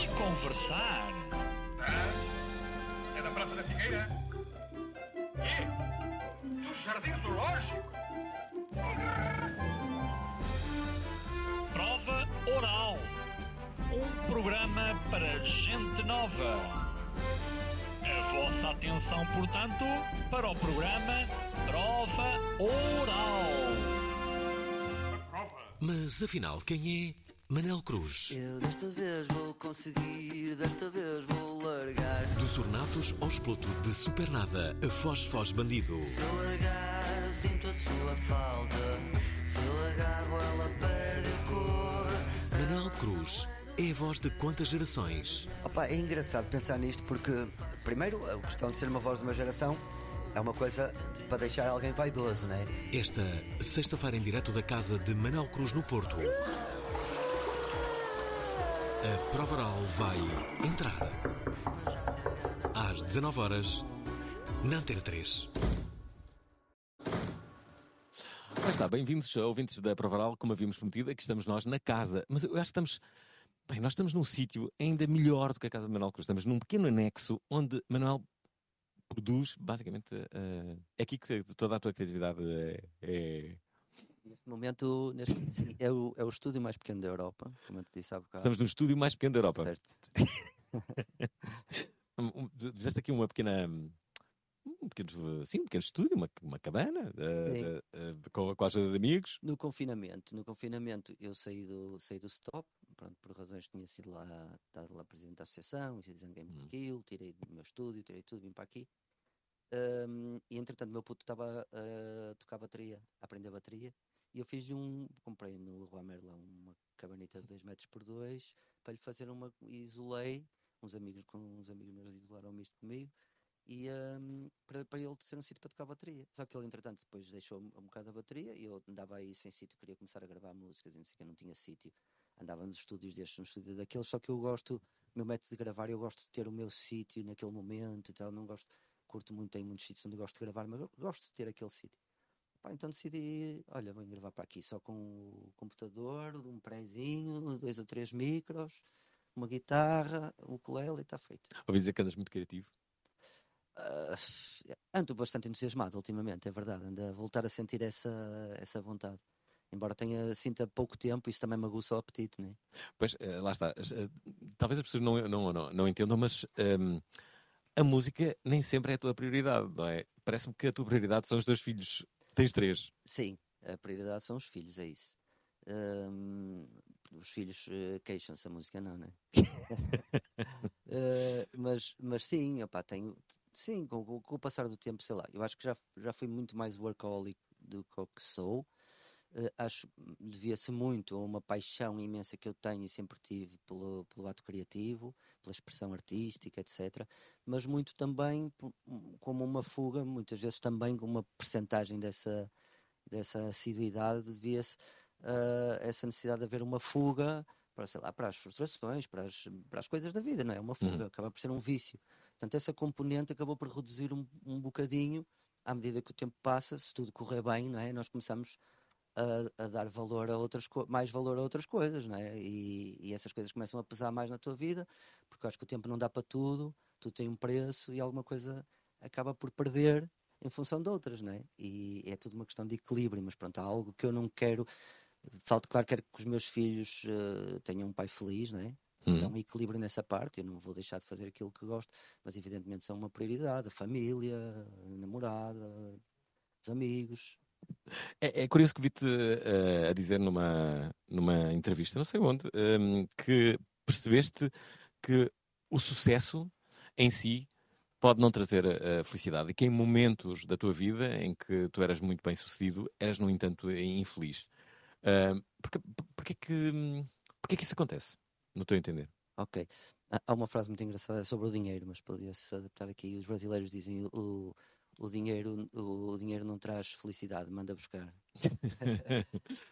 e conversar. Ah, é da Praça da Figueira? E? Dos Jardins do Lógico? Prova Oral. Um programa para gente nova. A vossa atenção, portanto, para o programa Prova Oral. Prova. Mas afinal, quem é Manel Cruz? Eu desta vez vou conseguir, desta vez vou largar. Dos ornatos ao exploto de Supernada, a Foz Foz Bandido. Se eu largar, eu sinto a sua falta. Se eu agarro, ela perde a cor. Manel Cruz é a voz de quantas gerações? Opa, é engraçado pensar nisto porque, primeiro, a questão de ser uma voz de uma geração é uma coisa para deixar alguém vaidoso, não é? Esta sexta-feira em direto da casa de Manel Cruz no Porto. A prova oral vai entrar. Às 19 horas na Antena 3. Lá está, bem-vindos, ouvintes da Provaral, como havíamos prometido, aqui estamos nós na casa. Mas eu acho que estamos. Bem, nós estamos num sítio ainda melhor do que a casa de Manuel Cruz. Estamos num pequeno anexo onde Manuel produz, basicamente, eh, é aqui que toda a tua criatividade é. é- Neste momento, neste, é, o, é o estúdio mais pequeno da Europa, como eu te disse há bocado. Estamos no estúdio mais pequeno da Europa. Certo. Um- um- Fizeste aqui uma pequena. Um pequeno, sim, um pequeno estúdio, uma, uma cabana, eh, eh, eh, com, com a ajuda de amigos. No confinamento, no confinamento eu saí do, saí do stop, pronto, por razões que tinha sido lá, estado lá presidente da associação, e dizendo game Hum. aquilo, tirei do meu estúdio, tirei tudo, vim para aqui. Ahm, e entretanto o meu puto estava a tocar bateria, a aprender bateria, e eu fiz um, comprei no Leroy Merlin uma cabanita de 2 metros por 2 para lhe fazer uma, isolei, uns amigos, com uns amigos meus isolaram isto comigo, e ahm, para, para ele ter um sítio para tocar bateria. Só que ele, entretanto, depois deixou um, um bocado a bateria e eu andava aí sem sítio, queria começar a gravar músicas e não sei que, não tinha sítio. Andava nos estúdios destes, no estúdio daqueles, só que eu gosto, meu método de gravar, eu gosto de ter o meu sítio naquele momento e tal, não gosto, curto muito, tem muitos sítios onde gosto de gravar, mas eu gosto de ter aquele sítio. Pá, então decidi, olha, vou gravar para aqui só com o computador, um prézinho, dois ou três micros, uma guitarra, o ukulele e está feito. Ouvi dizer que andas muito criativo. Ah, ando bastante entusiasmado ultimamente, é verdade. Ando a voltar a sentir essa, essa vontade. Embora tenha, sinta pouco tempo, isso também me aguça o apetite, né? Pois, eh, lá está. Eh, Talvez as pessoas não, não, não, não entendam, mas ehm, a música nem sempre é a tua prioridade, não é? Parece-me que a tua prioridade são os teus filhos. Tens três. Sim, a prioridade são os filhos, é isso. Ahm, os filhos eh, queixam-se, a música não, né? Eh, mas, mas sim, opá, tenho, sim, com, com- o passar do tempo, sei lá, eu acho que já, já fui muito mais workaholic do que o que sou. Eh, acho devia-se muito a uma paixão imensa que eu tenho e sempre tive pelo, pelo ato criativo, pela expressão artística, etc. Mas muito também por- como uma fuga, muitas vezes também com uma percentagem dessa, dessa assiduidade, devia-se a essa necessidade de haver uma fuga para, sei lá, para as frustrações, para as, para as coisas da vida, não é? Uma fuga, acaba por ser um vício. Portanto, essa componente acabou por reduzir um, um bocadinho à medida que o tempo passa, se tudo correr bem, não é? Nós começamos a, a dar valor a outras mais valor a outras coisas, não é? E, e essas coisas começam a pesar mais na tua vida, porque eu acho que o tempo não dá para tudo, tudo tem um preço e alguma coisa acaba por perder em função de outras, não é? E é tudo uma questão de equilíbrio, mas pronto, há algo que eu não quero. Falta, claro, quero que os meus filhos eh, tenham um pai feliz, não é? Há um equilíbrio nessa parte, eu não vou deixar de fazer aquilo que gosto, mas evidentemente são uma prioridade, a família, a namorada, os amigos. É, é curioso que vi-te eh, a dizer numa, numa entrevista, não sei onde, ehm, que percebeste que o sucesso em si pode não trazer a felicidade e que em momentos da tua vida em que tu eras muito bem sucedido, eras, no entanto, infeliz. Ahm, porque, porque, é que, porque é que isso acontece, no teu entender? Ok. Há uma frase muito engraçada sobre o dinheiro, mas podia-se adaptar aqui. Os brasileiros dizem o, o, dinheiro, o, dinheiro não traz felicidade, manda buscar.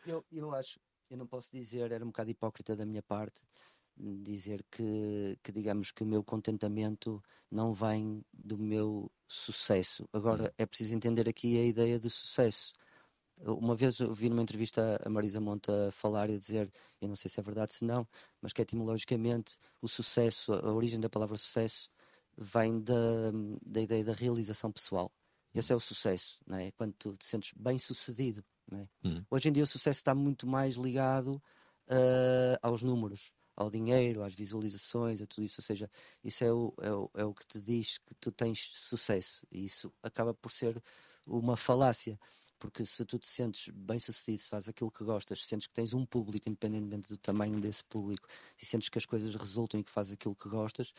eu, eu acho, eu não posso dizer, era um bocado hipócrita da minha parte, hum, dizer que, que digamos que o meu contentamento não vem do meu sucesso. Agora, é preciso entender aqui a ideia de sucesso. Uma vez eu vi numa entrevista a Marisa Monta falar e dizer, eu não sei se é verdade se não, mas que etimologicamente o sucesso, a origem da palavra sucesso, vem da, da ideia da realização pessoal. Esse é o sucesso, não é? quando tu te sentes bem sucedido. É? Hum. Hoje em dia o sucesso está muito mais ligado ah, aos números, ao dinheiro, às visualizações, a tudo isso. Ou seja, isso é o, é, o, é o que te diz que tu tens sucesso. E isso acaba por ser uma falácia. Porque se tu te sentes bem sucedido, se fazes aquilo que gostas, sentes que tens um público, independentemente do tamanho desse público, e sentes que as coisas resultam e que fazes aquilo que gostas,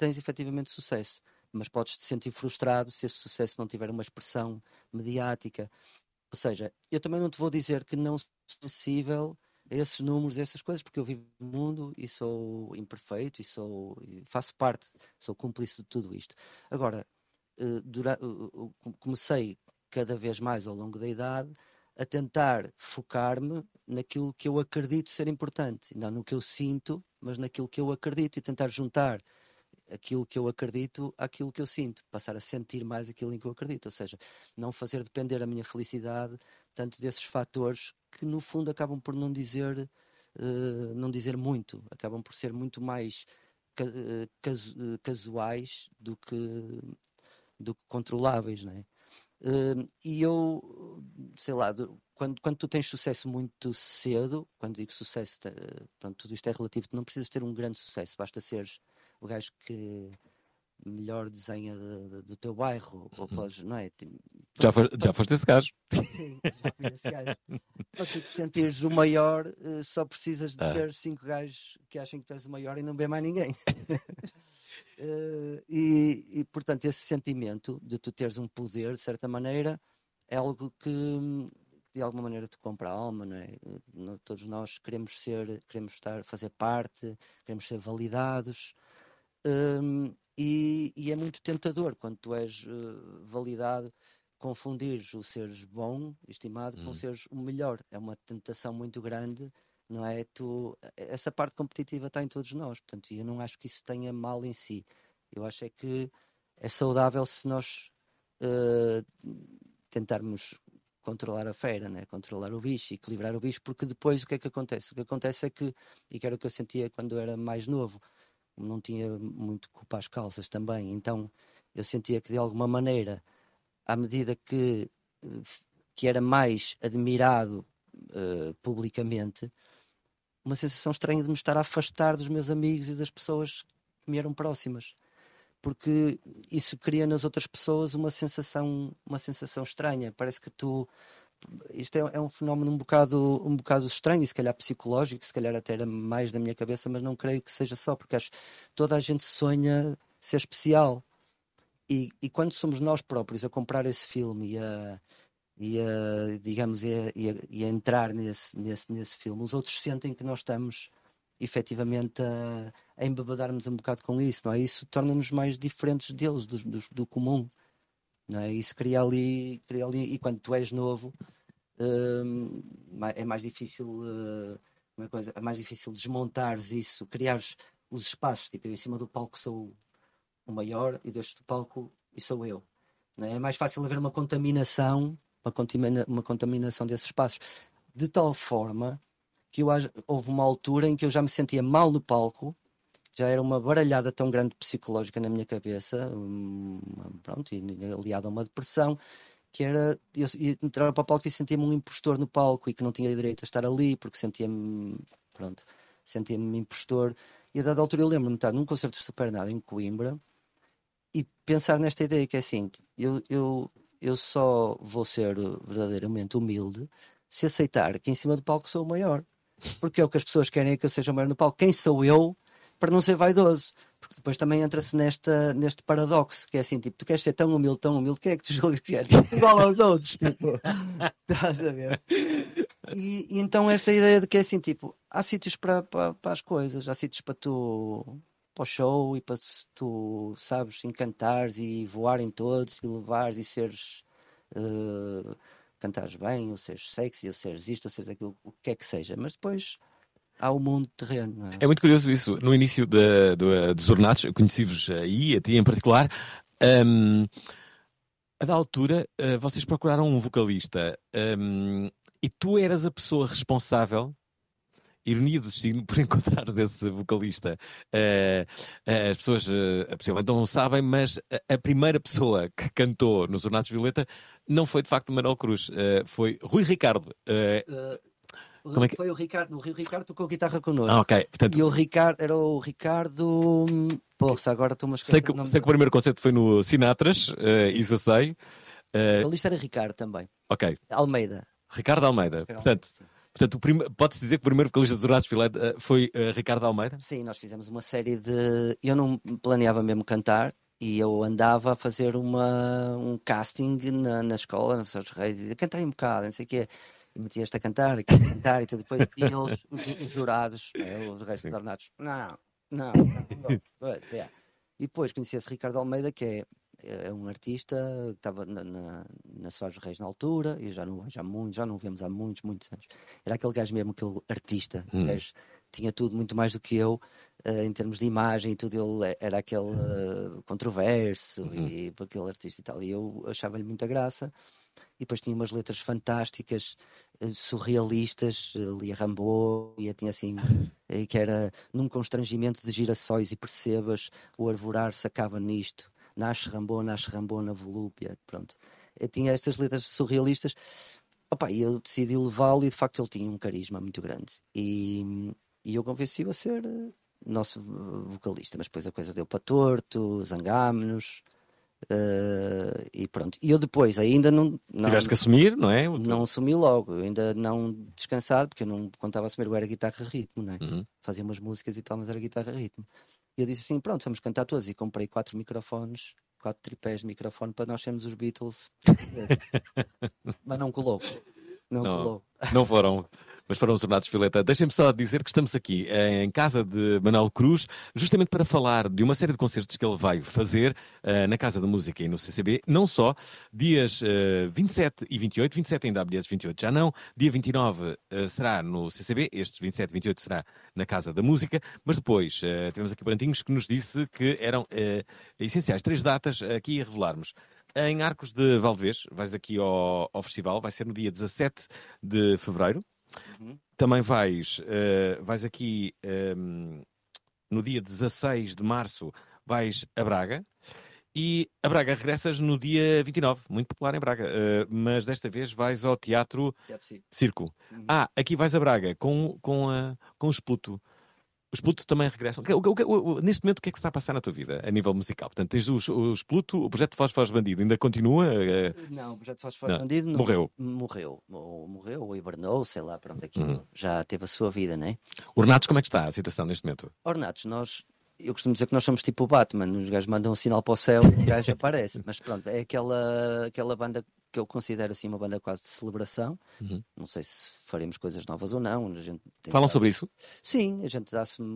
tens efetivamente sucesso. Mas podes te sentir frustrado se esse sucesso não tiver uma expressão mediática. Ou seja, eu também não te vou dizer que não sou sensível a esses números, a essas coisas, porque eu vivo no mundo e sou imperfeito e sou e faço parte, sou cúmplice de tudo isto. Agora, eh, dura- eh, comecei cada vez mais ao longo da idade a tentar focar-me naquilo que eu acredito ser importante, não no que eu sinto, mas naquilo que eu acredito e tentar juntar aquilo que eu acredito àquilo que eu sinto, passar a sentir mais aquilo em que eu acredito, ou seja, não fazer depender a minha felicidade tanto desses fatores que no fundo acabam por não dizer eh, não dizer muito, acabam por ser muito mais ca- eh, eh, casuais do que do que controláveis, não é? Eh, e eu, sei lá, do- quando, quando tu tens sucesso muito cedo, quando digo sucesso, pronto, tudo isto é relativo, tu não precisas ter um grande sucesso, basta seres o gajo que melhor desenha de- de- do teu bairro, ou podes, não é? Tipo, Já, foste, já foste esse gajo. Sim, já fui esse gajo. Para tu te sentires o maior, eh, só precisas de Ah. ter cinco gajos que achem que tu és o maior e não vê mais ninguém. Eh, e, e, portanto, esse sentimento de tu teres um poder, de certa maneira, é algo que de alguma maneira te compra a alma, não é? Eh, Todos nós queremos ser, queremos estar, fazer parte, queremos ser validados. Hum, e, e é muito tentador quando tu és eh, validado confundires o seres bom, estimado, com Hum. seres o melhor. É uma tentação muito grande, não é? Tu, essa parte competitiva está em todos nós, portanto, eu não acho que isso tenha mal em si. Eu acho é que é saudável se nós eh, tentarmos controlar a fera, né? controlar o bicho, equilibrar o bicho, porque depois o que é que acontece? O que acontece é que, e que era o que eu sentia quando eu era mais novo, não tinha muito culpa às calças também, então eu sentia que de alguma maneira, à medida que, eh, que era mais admirado eh, publicamente, uma sensação estranha de me estar a afastar dos meus amigos e das pessoas que me eram próximas. Porque isso cria nas outras pessoas uma sensação, uma sensação estranha. Parece que tu. Isto é, é um fenómeno um bocado, um bocado estranho, e se calhar psicológico, se calhar até era mais da minha cabeça, mas não creio que seja só, porque acho toda a gente sonha ser especial. E, e quando somos nós próprios a comprar esse filme e a, e a digamos, e a, e a- e a entrar nesse, nesse, nesse filme, os outros sentem que nós estamos efetivamente a, a embebedar-nos um bocado com isso, não é? Isso torna-nos mais diferentes deles, dos- dos- do, comum, é? Isso cria ali, cria ali, e quando tu és novo, hum, é mais difícil, eh, uma coisa, é mais difícil desmontares isso, criares os espaços, tipo, eu em cima do palco sou o maior e deste palco e sou eu. é? É mais fácil haver uma contaminação, uma, contamina- uma contaminação desses espaços, de tal forma que eu, houve uma altura em que eu já me sentia mal no palco, já era uma baralhada tão grande psicológica na minha cabeça, pronto, aliada a uma depressão, que era eu ia entrar para o palco e sentia-me um impostor no palco e que não tinha direito a estar ali porque sentia-me, pronto, sentia-me impostor. E a dada altura eu lembro-me de estar num concerto de Supernada em Coimbra e pensar nesta ideia que é assim, eu, eu, eu só vou ser verdadeiramente humilde se aceitar que em cima do palco sou o maior. Porque é o que as pessoas querem é que eu seja o maior no palco. Quem sou eu para não ser vaidoso? Porque depois também entra-se nesta, neste paradoxo, que é assim, tipo, tu queres ser tão humilde, tão humilde, quem é que tu julgas que és? Igual aos outros, tipo, estás a ver? E, e então esta ideia de que é assim, tipo, há sítios para, para, para as coisas, há sítios para tu para o show e para se tu sabes encantares e voar em todos e levares e seres eh, cantares bem, ou seres sexy, ou seres isto, ou seres aquilo, o que é que seja, mas depois há o mundo terreno. é? É muito curioso isso. No início da- do- dos ornatos, conheci-vos aí, a ti em particular. hum, a da altura, eh, vocês procuraram um vocalista hum, e tu eras a pessoa responsável. Ironia do destino por encontrares esse vocalista. Eh, eh, as pessoas, eh, possivelmente não sabem, mas a, a primeira pessoa que cantou nos Ornatos Violeta não foi de facto Manuel Cruz, eh, foi Rui Ricardo. Como é que- Foi o Ricardo, o Rio Ricardo tocou guitarra connosco. ah, ok. Portanto, E o Ricardo era o Ricardo. Poxa, agora estou-me a esquecer. sei, que, sei que o primeiro concerto foi no Sinatras, eh, isso eu sei. Eh, A lista era Ricardo também. ok. Almeida. Ricardo Almeida. Portanto, portanto o prime... pode-se dizer que o primeiro vocalista dos Dourados Filé eh, foi eh, Ricardo Almeida? Sim, nós fizemos uma série de. Eu não planeava mesmo cantar e eu andava a fazer uma, um casting na, na escola, nos seus reis, e cantei um bocado, não sei o quê. E metia-te a cantar, e a cantar, e tudo. depois eles, os, os jurados, né, o resto Sim. dos ornados, não, não, não, não. É, é. E depois conheci esse Ricardo Almeida, que é, é um artista que estava na, na, na Soares Reis na altura, e já não, já, muito, já não o vemos há muitos, muitos anos. Era aquele gajo mesmo, aquele artista, Hum. gajo tinha tudo muito mais do que eu eh, em termos de imagem e tudo, ele era aquele eh, controverso Uhum. e aquele artista e tal. E eu achava-lhe muita graça. E depois tinha umas letras fantásticas, eh, surrealistas, eh, lia Rambo, e tinha assim, eh, que era num constrangimento de girassóis e percebas, o arvorar sacava nisto, nasce Rambo, nasce Rambo na volúpia, pronto. Eu tinha estas letras surrealistas, Opa, e eu decidi levá-lo e de facto ele tinha um carisma muito grande. E, e eu convenci-o a ser nosso vo- vocalista, mas depois a coisa deu para torto, zangámos-nos eh, e pronto. E eu depois ainda não, não, Tiveste que assumir, não é? Não assumi logo, eu ainda não descansado, porque eu não contava assumir, eu era guitarra ritmo, não é? Uhum. Fazia umas músicas e tal, mas era guitarra ritmo. E eu disse assim: pronto, vamos cantar todos. E comprei quatro microfones, quatro tripés de microfone para nós sermos os Beatles. mas não colou. Não, Não. colou. Não foram, mas foram os Ornatos Fileta. Deixem-me só dizer que estamos aqui eh, em casa de Manuel Cruz, justamente para falar de uma série de concertos que ele vai fazer eh, na Casa da Música e no CCB, não só dias eh, 27 e 28, 27 ainda há bilhetes, 28 já não, dia 29 eh, será no CCB, estes 27 e 28 será na Casa da Música, mas depois temos aqui Brantinhos que nos disse que eram essenciais três datas aqui a revelarmos. Em Arcos de Valdevez, vais aqui ao, ao festival, vai ser no dia 17 de fevereiro. Também vais, eh, vais aqui ehm, no dia 16 de março, vais a Braga. E a Braga regressas no dia 29, muito popular em Braga, eh, mas desta vez vais ao Teatro Teatro Circo. Circo. Uhum. Ah, aqui vais a Braga com, com, a, com o Esputo. Os Pluto também regressam. O que- o que- o- o- neste momento, o que é que está a passar na tua vida, a nível musical? Portanto, tens os, os Pluto, o projeto Foz Foz Bandido ainda continua? eh, Não, o projeto Faz Fora Não, Bandido não- morreu. Morreu. Ou morreu, ou hibernou, sei lá, pronto, aquilo Uhum. já teve a sua vida, né? Ornatos, como é que está a situação neste momento? Ornatos, nós. Eu costumo dizer que nós somos tipo o Batman, os gajos mandam um sinal para o céu e o gajo aparece. Mas pronto, é aquela, aquela banda que eu considero assim uma banda quase de celebração. Uhum. Não sei se faremos coisas novas ou não. Falam sobre isso? Sim, a gente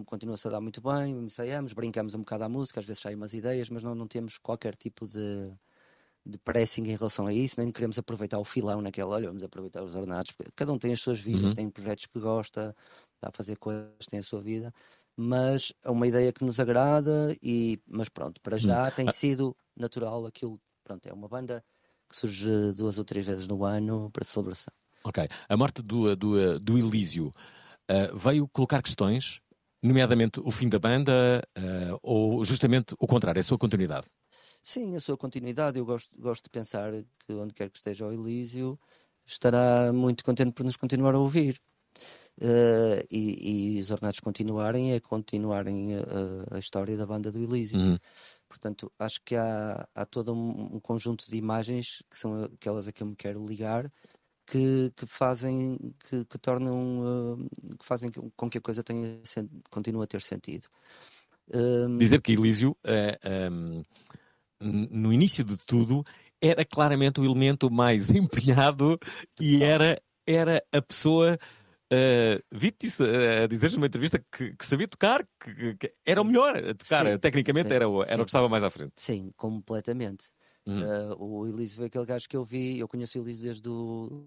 continua-se a dar muito bem, ensaiamos, brincamos um bocado à música, às vezes saem umas ideias, mas não, não temos qualquer tipo de, de pressing em relação a isso, nem queremos aproveitar o filão naquela, olha, vamos aproveitar os ornados, porque cada um tem as suas vidas, Uhum. tem projetos que gosta, está a fazer coisas, tem a sua vida, mas é uma ideia que nos agrada, e, mas pronto, para já tem sido natural aquilo, pronto, é uma banda que surge duas ou três vezes no ano para celebração. Ok. A morte do, do, do Elísio eh, veio colocar questões, nomeadamente o fim da banda, eh, ou justamente o contrário, a sua continuidade? Sim, a sua continuidade. Eu gosto, gosto de pensar que onde quer que esteja o Elísio estará muito contente por nos continuar a ouvir. Eh, e, e os ornatos continuarem é continuarem a, a história da banda do Elísio. Uhum. Portanto, acho que há, há todo um, um conjunto de imagens que são aquelas a que eu me quero ligar que, que fazem que, que tornam eh, que fazem com que a coisa tenha continue a ter sentido. Hum, Dizer que Elísio, eh, ehm, n- no início de tudo, era claramente o elemento mais empenhado e era, era a pessoa Uh, Vi-te uh, a dizeres numa entrevista que, que sabia tocar, que, que- era o melhor a tocar. Sim, Tecnicamente sim, era, o, era sim. o que estava mais à frente. Sim, completamente. Hum. Uh, o Elísio foi aquele gajo que eu vi, eu conheci o Elísio desde o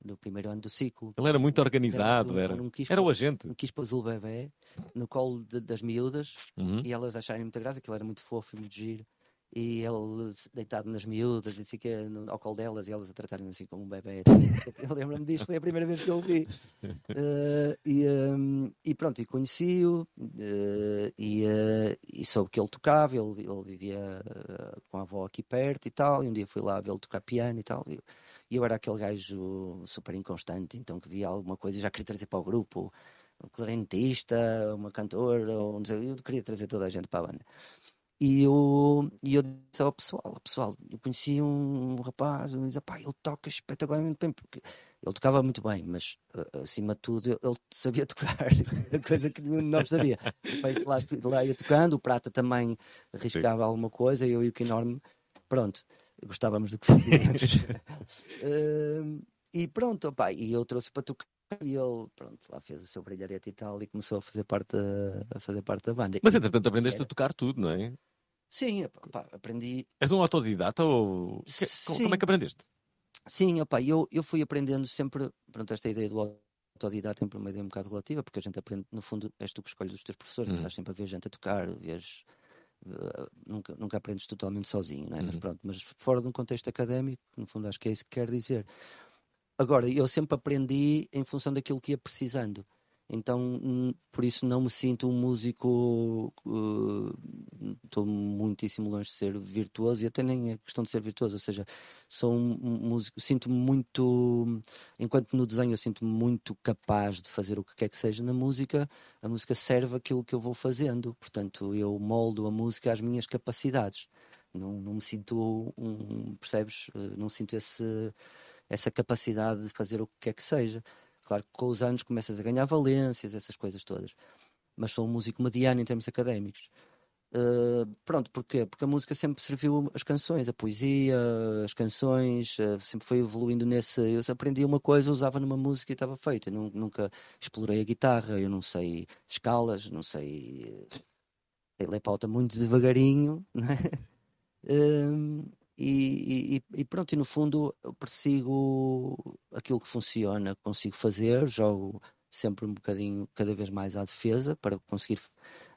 do primeiro ano do ciclo. Ele era muito organizado, era, não quis era o agente. não quis pôr o bebê no colo de- das miúdas Uhum. e elas acharem muita graça, que ele era muito fofo e muito giro. E ele deitado nas miúdas, e assim, que, no- ao colo delas, e elas a tratarem assim como um bebê. Eu lembro-me disto, foi a primeira vez que eu o vi. Eh, e, ehm, e pronto, e conheci-o, eh, e, eh, e soube que ele tocava, ele, ele vivia com a avó aqui perto e tal, e um dia fui lá vê-lo tocar piano e tal. E eu, e eu era aquele gajo super inconstante, então que via alguma coisa e já queria trazer para o grupo um clarinetista, uma cantora, sei, eu queria trazer toda a gente para a banda. E eu, e eu disse ao pessoal, "Ó, pessoal, eu conheci um rapaz, ele dizia, pá, ele toca espetacularmente bem, porque ele tocava muito bem, mas a- acima de tudo ele- sabia tocar, coisa que nenhum de nós sabia. Depois lá, lá ia tocando, o Prata também arriscava alguma coisa, eu e o Enorme, pronto, gostávamos do que fazíamos. Hum, e pronto, opá, e eu trouxe para tocar. E ele, pronto, lá fez o seu brilharete e tal, e começou a fazer parte da, a fazer parte da banda. Mas entretanto aprendeste a era- tocar tudo, não é? Sim, opá, aprendi, És um autodidata ou. que- como, é que aprendeste? Sim, opa, eu, eu fui aprendendo sempre, pronto, esta ideia do autodidata sempre uma ideia um bocado relativa, porque a gente aprende, no fundo, és tu que escolhes os teus professores, Uhum. estás sempre a ver gente a tocar, vês, eh, nunca, nunca aprendes totalmente sozinho, é? Mas Uhum. pronto, mas fora de um contexto académico, no fundo acho que é isso que quer dizer. Agora, eu sempre aprendi em função daquilo que ia precisando. Então, hum, por isso não me sinto um músico. eh, Estou muitíssimo longe de ser virtuoso e até nem é questão de ser virtuoso. Ou seja, sou um músico. Sinto-me muito. Enquanto no desenho eu sinto-me muito capaz de fazer o que quer que seja na música, a música serve aquilo que eu vou fazendo. Portanto, eu moldo a música às minhas capacidades. Não, não me sinto um. Percebes? Eh, Não sinto esse, essa capacidade de fazer o que quer que seja. Claro que com os anos começas a ganhar valências, essas coisas todas. Mas sou um músico mediano em termos académicos. Uh, pronto, porquê? Porque a música sempre serviu as canções, a poesia, as canções, uh, sempre foi evoluindo nesse. Eu aprendi uma coisa, usava numa música e estava feito. Eu nu- nunca explorei a guitarra, eu não sei escalas, não sei. Sei ler pauta muito devagarinho, né? Um, e, e- e pronto, e no fundo eu persigo aquilo que funciona, consigo fazer, jogo sempre um bocadinho, cada vez mais à defesa para conseguir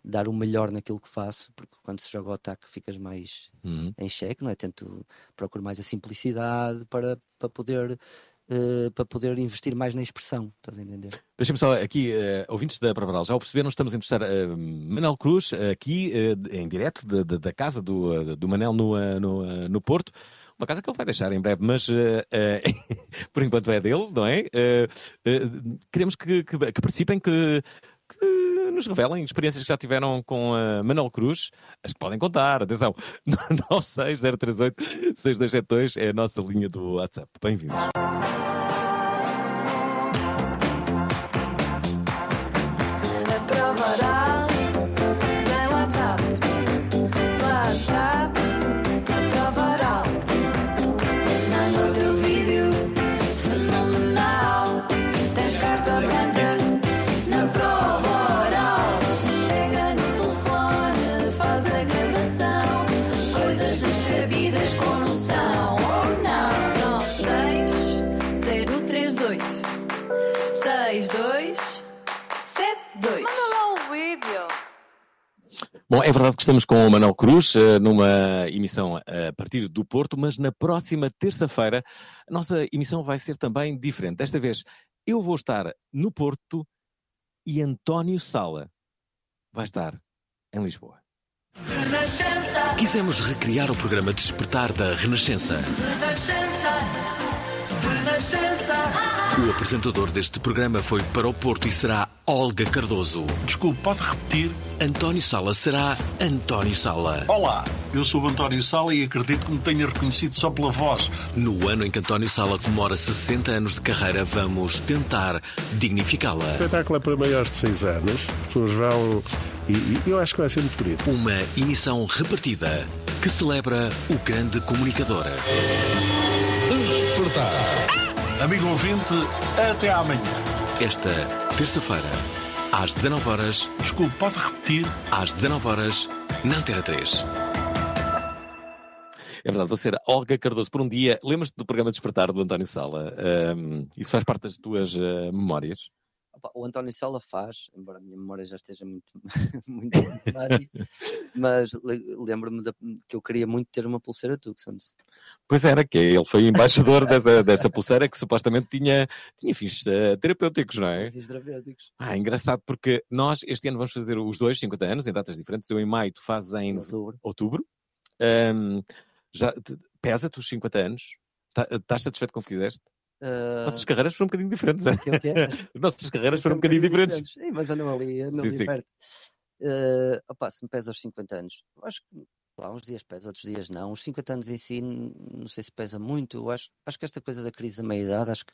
dar o melhor naquilo que faço, porque quando se joga ao ataque ficas mais Uhum. em xeque, não é? Tento procurar mais a simplicidade para, para poder eh, para poder investir mais na expressão, estás a entender? Deixa-me só aqui, eh, ouvintes da Pravaral, já o perceberam, estamos a entrevistar eh, Manel Cruz, aqui em direto de- de- da casa do, do Manel no, no, no Porto. Uma casa que ele vai deixar em breve, mas eh, eh, por enquanto é dele, não é? Eh, queremos que, que- que participem, que, que nos revelem experiências que já tiveram com a Manuel Cruz, as que podem contar, atenção, 96038-6272 é a nossa linha do WhatsApp. Bem-vindos. Bom, é verdade que estamos com o Manuel Cruz eh, numa emissão a partir do Porto, mas na próxima terça-feira a nossa emissão vai ser também diferente. Desta vez eu vou estar no Porto e António Sala vai estar em Lisboa. Renascença, Quisemos recriar o programa Despertar da renascença, renascença. O apresentador deste programa foi para o Porto e será Olga Cardoso. Desculpe, pode repetir? António Sala será António Sala. Olá, eu sou o António Sala e acredito que me tenha reconhecido só pela voz. No ano em que António Sala comemora 60 anos de carreira, vamos tentar dignificá-la. O espetáculo é para maiores de 6 anos, as pessoas vão e, e eu acho que vai ser muito bonito. Uma emissão repartida que celebra o grande comunicador. Despertar. Amigo ouvinte, até amanhã. Esta terça-feira, às 19 horas, Desculpe, pode repetir? às 19 horas, na Antena 3. É verdade, vou ser a Olga Cardoso por um dia. Lembras-te do programa Despertar do António Sala? Ahm, isso faz parte das tuas ah, memórias? O António Sala faz, embora a minha memória já esteja muito, muito mas le- lembro-me que eu queria muito ter uma pulseira Tucson's. Pois era, que ele foi embaixador dessa, dessa pulseira que supostamente tinha, tinha fins ah, terapêuticos, não é? Fins terapêuticos. Ah, engraçado, porque nós este ano vamos fazer os dois, 50 anos, em datas diferentes. Eu em maio, tu fazes em outubro. outubro. Ahm, já te- pesa-te os 50 anos? Tá- Estás satisfeito com o que fizeste? Ah, Nossas carreiras foram um bocadinho diferentes. é? que é nossas carreiras foram um bocadinho diferentes. Sim, mas andam ali, andam ali perto. Eh, opá, se me pesa aos 50 anos, acho que lá, uns dias pesa, outros dias não. Os 50 anos em si, não sei se pesa muito. Eu acho, acho que esta coisa da crise da meia-idade, acho que,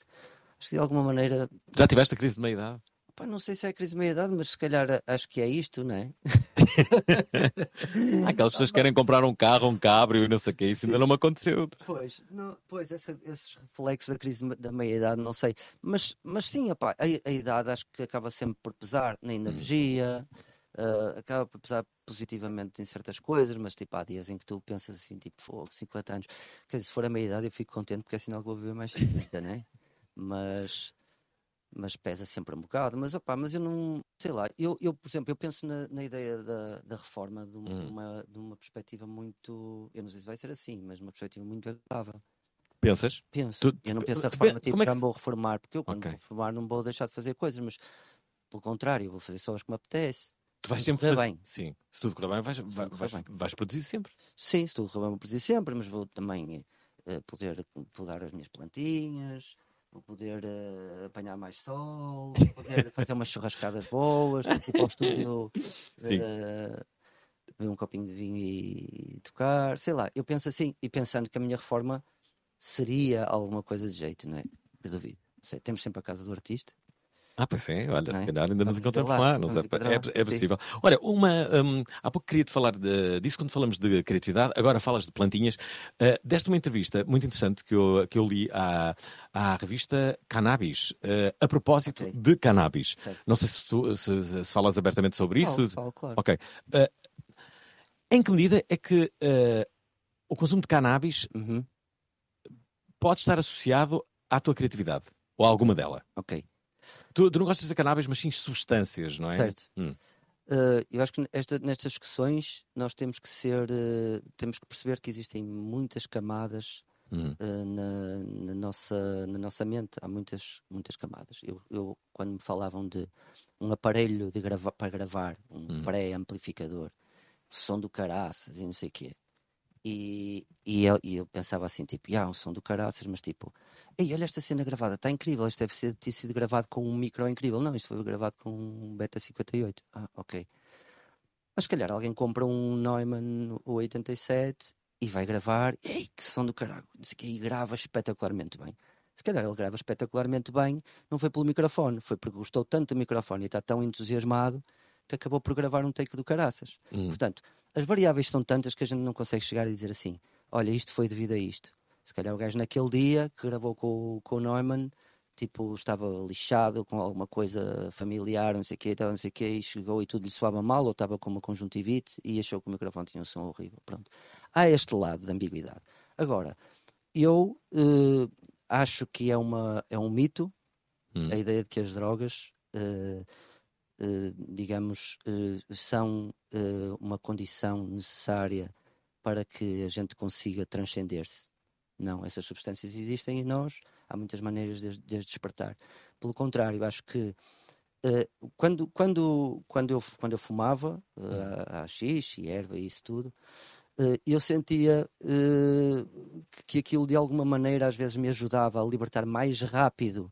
acho que de alguma maneira, Já tiveste a crise de meia-idade? Não sei se é a crise da meia-idade, mas se calhar a- acho que é isto, não é? Aquelas pessoas que querem comprar um carro, um cabrio e não sei o que, isso ainda não me aconteceu. Pois, não, pois essa- esses reflexos da crise da meia-idade, não sei. Mas, mas sim, opá, a, a idade acho que acaba sempre por pesar na energia, ah, acaba por pesar positivamente em certas coisas, mas tipo, há dias em que tu pensas assim, tipo, fogo, 50 anos. Quer dizer, se for a meia-idade eu fico contente porque é sinal que vou viver mais 50, né? Mas, mas pesa sempre um bocado. Mas, opá, mas eu não, sei lá, eu, eu por exemplo, eu penso na, na ideia da, da reforma de uma, Hum. uma- de uma perspectiva muito, eu não sei se vai ser assim, mas uma perspectiva muito agradável. Pensas? Penso. Tu- eu não penso na reforma tipo, é que já se- me vou reformar, porque eu quando Ok. vou reformar não vou deixar de fazer coisas, mas pelo contrário, vou fazer só as que me apetece. Tu vais sempre correr fazer... bem. Sim, se tudo correr bem, vais, vai- vais, bem. vais produzir sempre. Sim, se tudo correr bem, vou produzir sempre, mas vou também eh, poder podar as minhas plantinhas, vou poder eh, apanhar mais sol, poder fazer umas churrascadas boas, tipo ao estúdio, eh, beber um copinho de vinho e tocar, sei lá. Eu penso assim, e pensando que a minha reforma seria alguma coisa de jeito, não é? Eu duvido. Sei, temos sempre a casa do artista. Ah, pois é, olha, Não se é? calhar ainda nos encontramos lá, lá. não sei, é, é sim. possível. Olha, uma, hum, há pouco queria-te falar de, disso quando falamos de criatividade, agora falas de plantinhas. Uh, deste uma entrevista muito interessante que eu, que eu li à, à revista Cannabis, uh, a propósito Ok. de cannabis. Certo. Não sei se, tu- se- se- falas abertamente sobre isso. Falo, falo, claro. Ok. Uh, em que medida é que o consumo de cannabis Uhum, pode estar associado à tua criatividade? Ou a alguma dela? Ok. Tu, tu não gostas de cannabis, mas sim substâncias, não é? Certo. Hum. Uh, eu acho que esta- nestas discussões nós temos que ser, uh, temos que perceber que existem muitas camadas Hum. uh, na, na nossa, na nossa mente. Há muitas, muitas camadas. Eu, eu, quando me falavam de um aparelho de grava para gravar, um Hum. pré-amplificador, som do caraças e não sei o quê. E, e, eu, e eu pensava assim, tipo, ah, um som do caraças, mas tipo, ei, olha esta cena gravada, está incrível, isto deve ser, ter sido gravado com um micro incrível. Não, isto foi gravado com um Beta 58. Ah, ok. Mas se calhar alguém compra um Neumann 87 e vai gravar, ei, que som do caralho, não sei o quê, e grava espetacularmente bem. Se calhar ele grava espetacularmente bem, não foi pelo microfone, foi porque gostou tanto do microfone e está tão entusiasmado que acabou por gravar um take do caraças. Hum. Portanto, as variáveis são tantas que a gente não consegue chegar e dizer assim: olha, isto foi devido a isto. Se calhar o gajo naquele dia que gravou com, o- com o Neumann, tipo, estava lixado com alguma coisa familiar, não sei o quê, tal, não sei o quê, e chegou e tudo lhe soava mal, ou estava com uma conjuntivite e achou que o microfone tinha um som horrível. Pronto. Há este lado da ambiguidade. Agora, eu eh, acho que é, uma, é um mito Hum. a ideia de que as drogas, eh, digamos, eh, são eh, uma condição necessária para que a gente consiga transcender-se. Não, essas substâncias existem em nós, há muitas maneiras de, de as despertar. Pelo contrário, acho que eh, quando, quando, quando, eu, quando eu fumava uh, a xixi, erva e isso tudo, eh, eu sentia eh, que aquilo de alguma maneira às vezes me ajudava a libertar mais rápido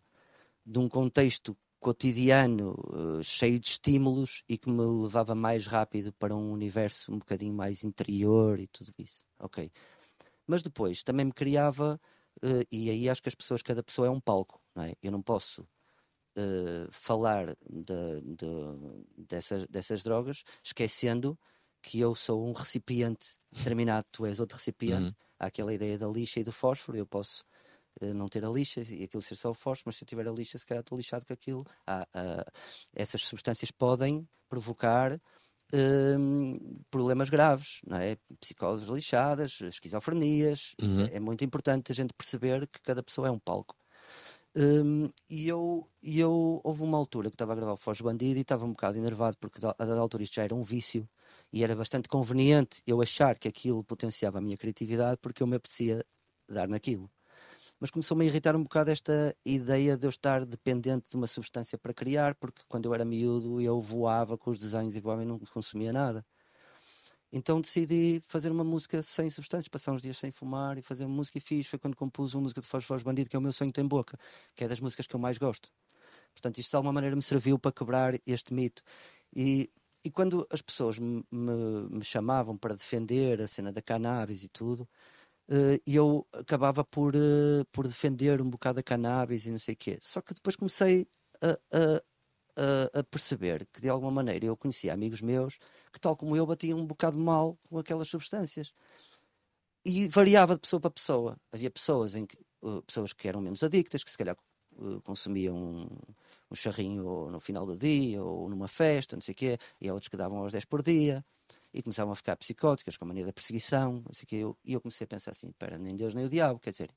de um contexto cotidiano eh, cheio de estímulos e que me levava mais rápido para um universo um bocadinho mais interior e tudo isso. Ok. Mas depois também me criava, eh, e aí acho que as pessoas, cada pessoa é um palco, não é? Eu não posso eh, falar de- de- dessas, dessas drogas esquecendo que eu sou um recipiente determinado, tu és outro recipiente. Há aquela ideia da lixa e do fósforo, eu posso não ter a lixa e aquilo ser só o fósforo, mas se eu tiver a lixa, se calhar estou lixado com aquilo. Há, ah, essas substâncias podem provocar hum, problemas graves, não é? Psicoses lixadas, esquizofrenias. Uhum. É muito importante a gente perceber que cada pessoa é um palco. Hum, e eu, e eu houve uma altura que estava a gravar o Foz Bandido e estava um bocado enervado porque a dada altura isto já era um vício e era bastante conveniente eu achar que aquilo potenciava a minha criatividade porque eu me apetecia dar naquilo. Mas começou-me a irritar um bocado esta ideia de eu estar dependente de uma substância para criar, porque quando eu era miúdo eu voava com os desenhos e voava e não consumia nada. Então decidi fazer uma música sem substâncias, passar uns dias sem fumar e fazer uma música e fiz. Foi quando compus uma música de Foz Foz Bandido, que é o meu sonho tem boca, que é das músicas que eu mais gosto. Portanto, isto de alguma maneira me serviu para quebrar este mito. E, e quando as pessoas me, me- me chamavam para defender a cena da cannabis e tudo, eu acabava por, eh, por defender um bocado a cannabis e não sei o quê. Só que depois comecei a, a- a- perceber que de alguma maneira eu conhecia amigos meus que, tal como eu, batiam um bocado mal com aquelas substâncias. E variava de pessoa para pessoa. Havia pessoas em que, eh, pessoas que eram menos adictas, que se calhar eh, consumiam um, um charrinho no final do dia ou numa festa, não sei o quê, e há outros que davam aos 10 por dia e começavam a ficar psicóticas com a mania da perseguição, o quê. Eu- E eu comecei a pensar assim: espera, nem Deus nem o diabo, quer dizer,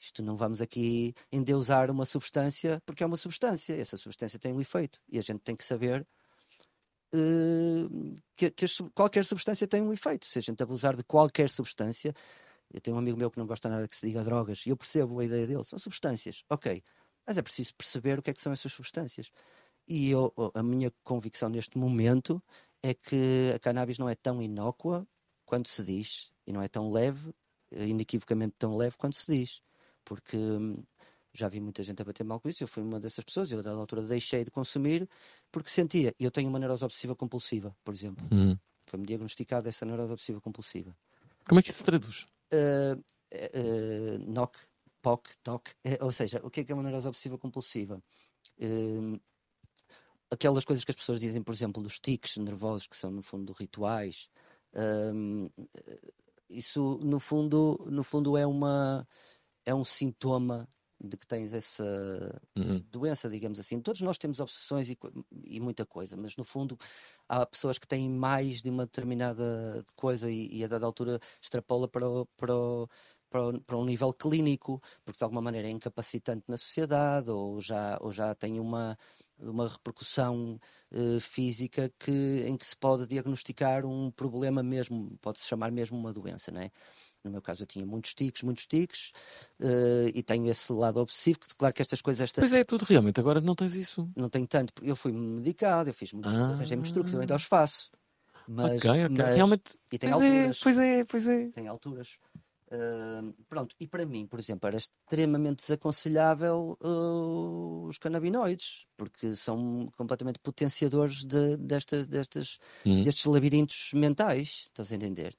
isto não vamos aqui endeusar uma substância porque é uma substância, essa substância tem um efeito e a gente tem que saber eh, que, que qualquer substância tem um efeito. Se a gente abusar de qualquer substância, eu tenho um amigo meu que não gosta nada que se diga drogas, e eu percebo a ideia dele, são substâncias, ok, mas é preciso perceber o que é que são essas substâncias. E eu- a minha convicção neste momento é que a cannabis não é tão inócua quanto se diz, e não é tão leve, eh, inequivocamente tão leve quanto se diz, porque hum, já vi muita gente a bater mal com isso, eu fui uma dessas pessoas, eu a dada altura deixei de consumir porque sentia, eu tenho uma neurose obsessiva compulsiva, por exemplo, Uhum. foi-me diagnosticada essa neurose obsessiva compulsiva. Como é que isso se traduz? Uh, uh, NOC, POC, TOC, ou seja, o que é que é uma neurose obsessiva compulsiva? Um, aquelas coisas que as pessoas dizem, por exemplo, dos tiques nervosos, que são no fundo rituais, um, isso no fundo, no fundo é, uma, é um sintoma de que tens essa Uhum. doença, digamos assim. Todos nós temos obsessões e, e muita coisa, mas no fundo há pessoas que têm mais de uma determinada coisa e, e a dada altura extrapola para, o- para, o- para um nível clínico, porque de alguma maneira é incapacitante na sociedade ou já, ou já tem uma, uma repercussão eh, física que, em que se pode diagnosticar um problema mesmo, pode-se chamar mesmo uma doença, não é? No meu caso, eu tinha muitos tiques, muitos tiques, eh, e tenho esse lado obsessivo, que claro que estas coisas, esta, Pois é, tudo realmente. Agora não tens isso. não tenho tanto, porque eu fui medicado, eu fiz muitos, Ah. arranjei muitos truques, eu ainda os faço. Mas, mas- Realmente. e tem Pois é, alturas. pois é, pois é. Tem alturas. Ah, pronto, e para mim, por exemplo, era extremamente desaconselhável ah, os canabinoides, porque são completamente potenciadores de- destas, destas, Uhum. destes labirintos mentais, estás a entender?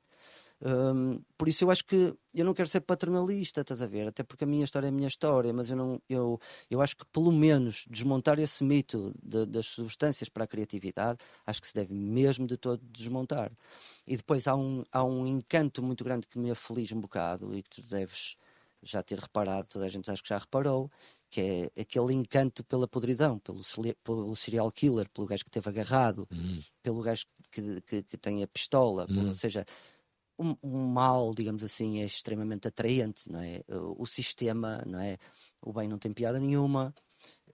Hum, por isso eu acho que eu não quero ser paternalista, estás a ver? Até porque a minha história é a minha história, mas eu não eu, eu acho que pelo menos desmontar esse mito de- das substâncias para a criatividade, acho que se deve mesmo de todo desmontar. E depois há um, há um encanto muito grande que me aflige um bocado e que tu deves já ter reparado, toda a gente acho que já reparou, que é aquele encanto pela podridão, pelo, pelo serial killer, pelo gajo que esteve agarrado, Uhum. pelo gajo que, que, que tem a pistola, por- Hum. ou seja, o, mal, digamos assim, é extremamente atraente, não é? O, o sistema, não é? O bem não tem piada nenhuma,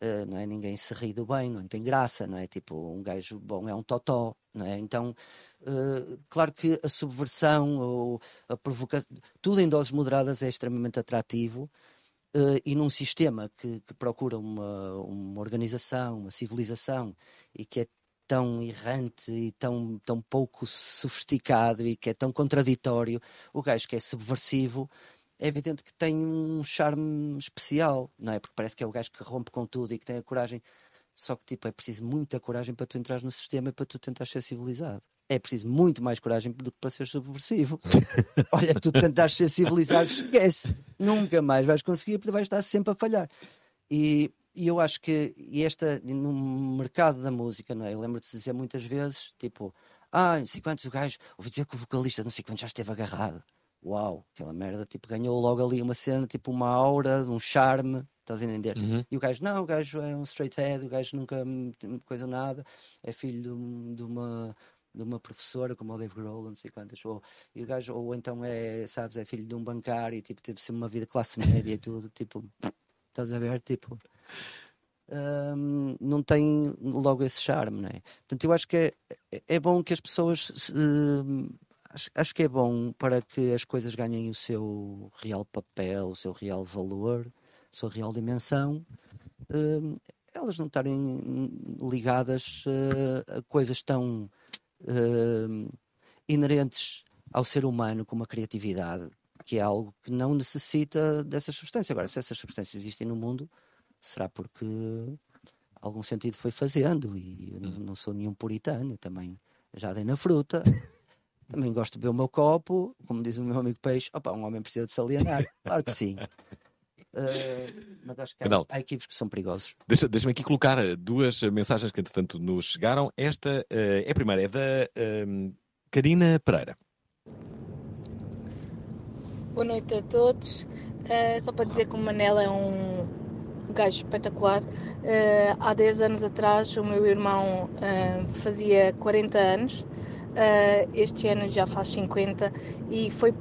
eh, não é? Ninguém se ri do bem, não tem graça, não é? Tipo, um gajo bom é um totó, não é? Então, eh, claro que a subversão ou a provocação, tudo em doses moderadas é extremamente atrativo, eh, e num sistema que, que procura uma, uma organização, uma civilização e que é tão errante e tão, tão pouco sofisticado e que é tão contraditório, o gajo que é subversivo é evidente que tem um charme especial, não é? Porque parece que é o gajo que rompe com tudo e que tem a coragem. Só que tipo, é preciso muita coragem para tu entrar no sistema e para tu tentar ser civilizado. É preciso muito mais coragem do que para ser subversivo. Olha, tu tentares ser civilizado, esquece. Nunca mais vais conseguir porque vais estar sempre a falhar. E, e eu acho que esta, no mercado da música, não é? Eu lembro de dizer muitas vezes, tipo, ah, não sei quantos o gajo, ouvi dizer que o vocalista não sei quantos já esteve agarrado. uau, aquela merda, tipo, ganhou logo ali uma cena, tipo, uma aura, um charme, estás a entender? Uhum. E o gajo, não, o gajo é um straight head, o gajo nunca coisa nada, é filho de, de uma de uma professora como o Dave Grohl, não sei quantas, ou, e o gajo, ou então é, sabes, é filho de um bancário, e, tipo, teve sempre uma vida classe média e tudo, tipo, estás a ver, tipo, hum, não tem logo esse charme, não é? Portanto, eu acho que é, é- bom que as pessoas, hum, acho, acho que é bom para que as coisas ganhem o seu real papel, o seu real valor, a sua real dimensão, hum, elas não estarem ligadas eh, a coisas tão hum, inerentes ao ser humano como a criatividade, que é algo que não necessita dessas substâncias. Agora, se essas substâncias existem no mundo, será porque algum sentido foi fazendo e eu não, não sou nenhum puritano, também já dei na fruta. Também gosto de beber o meu copo, como diz o meu amigo Peixe, opa, um homem precisa de se alienar. Claro que sim. Eh, mas acho que há, há equipes que são perigosos. Deixa- Deixa-me aqui colocar eh, duas mensagens que, entretanto, nos chegaram. Esta eh, é a primeira, é da ehm, Karina Pereira. Boa noite a todos. Uh, só para dizer que o Manel é um gajo espetacular. Uh, há 10 anos atrás, o meu irmão uh, fazia 40 anos. Este ano já faz 50 e foi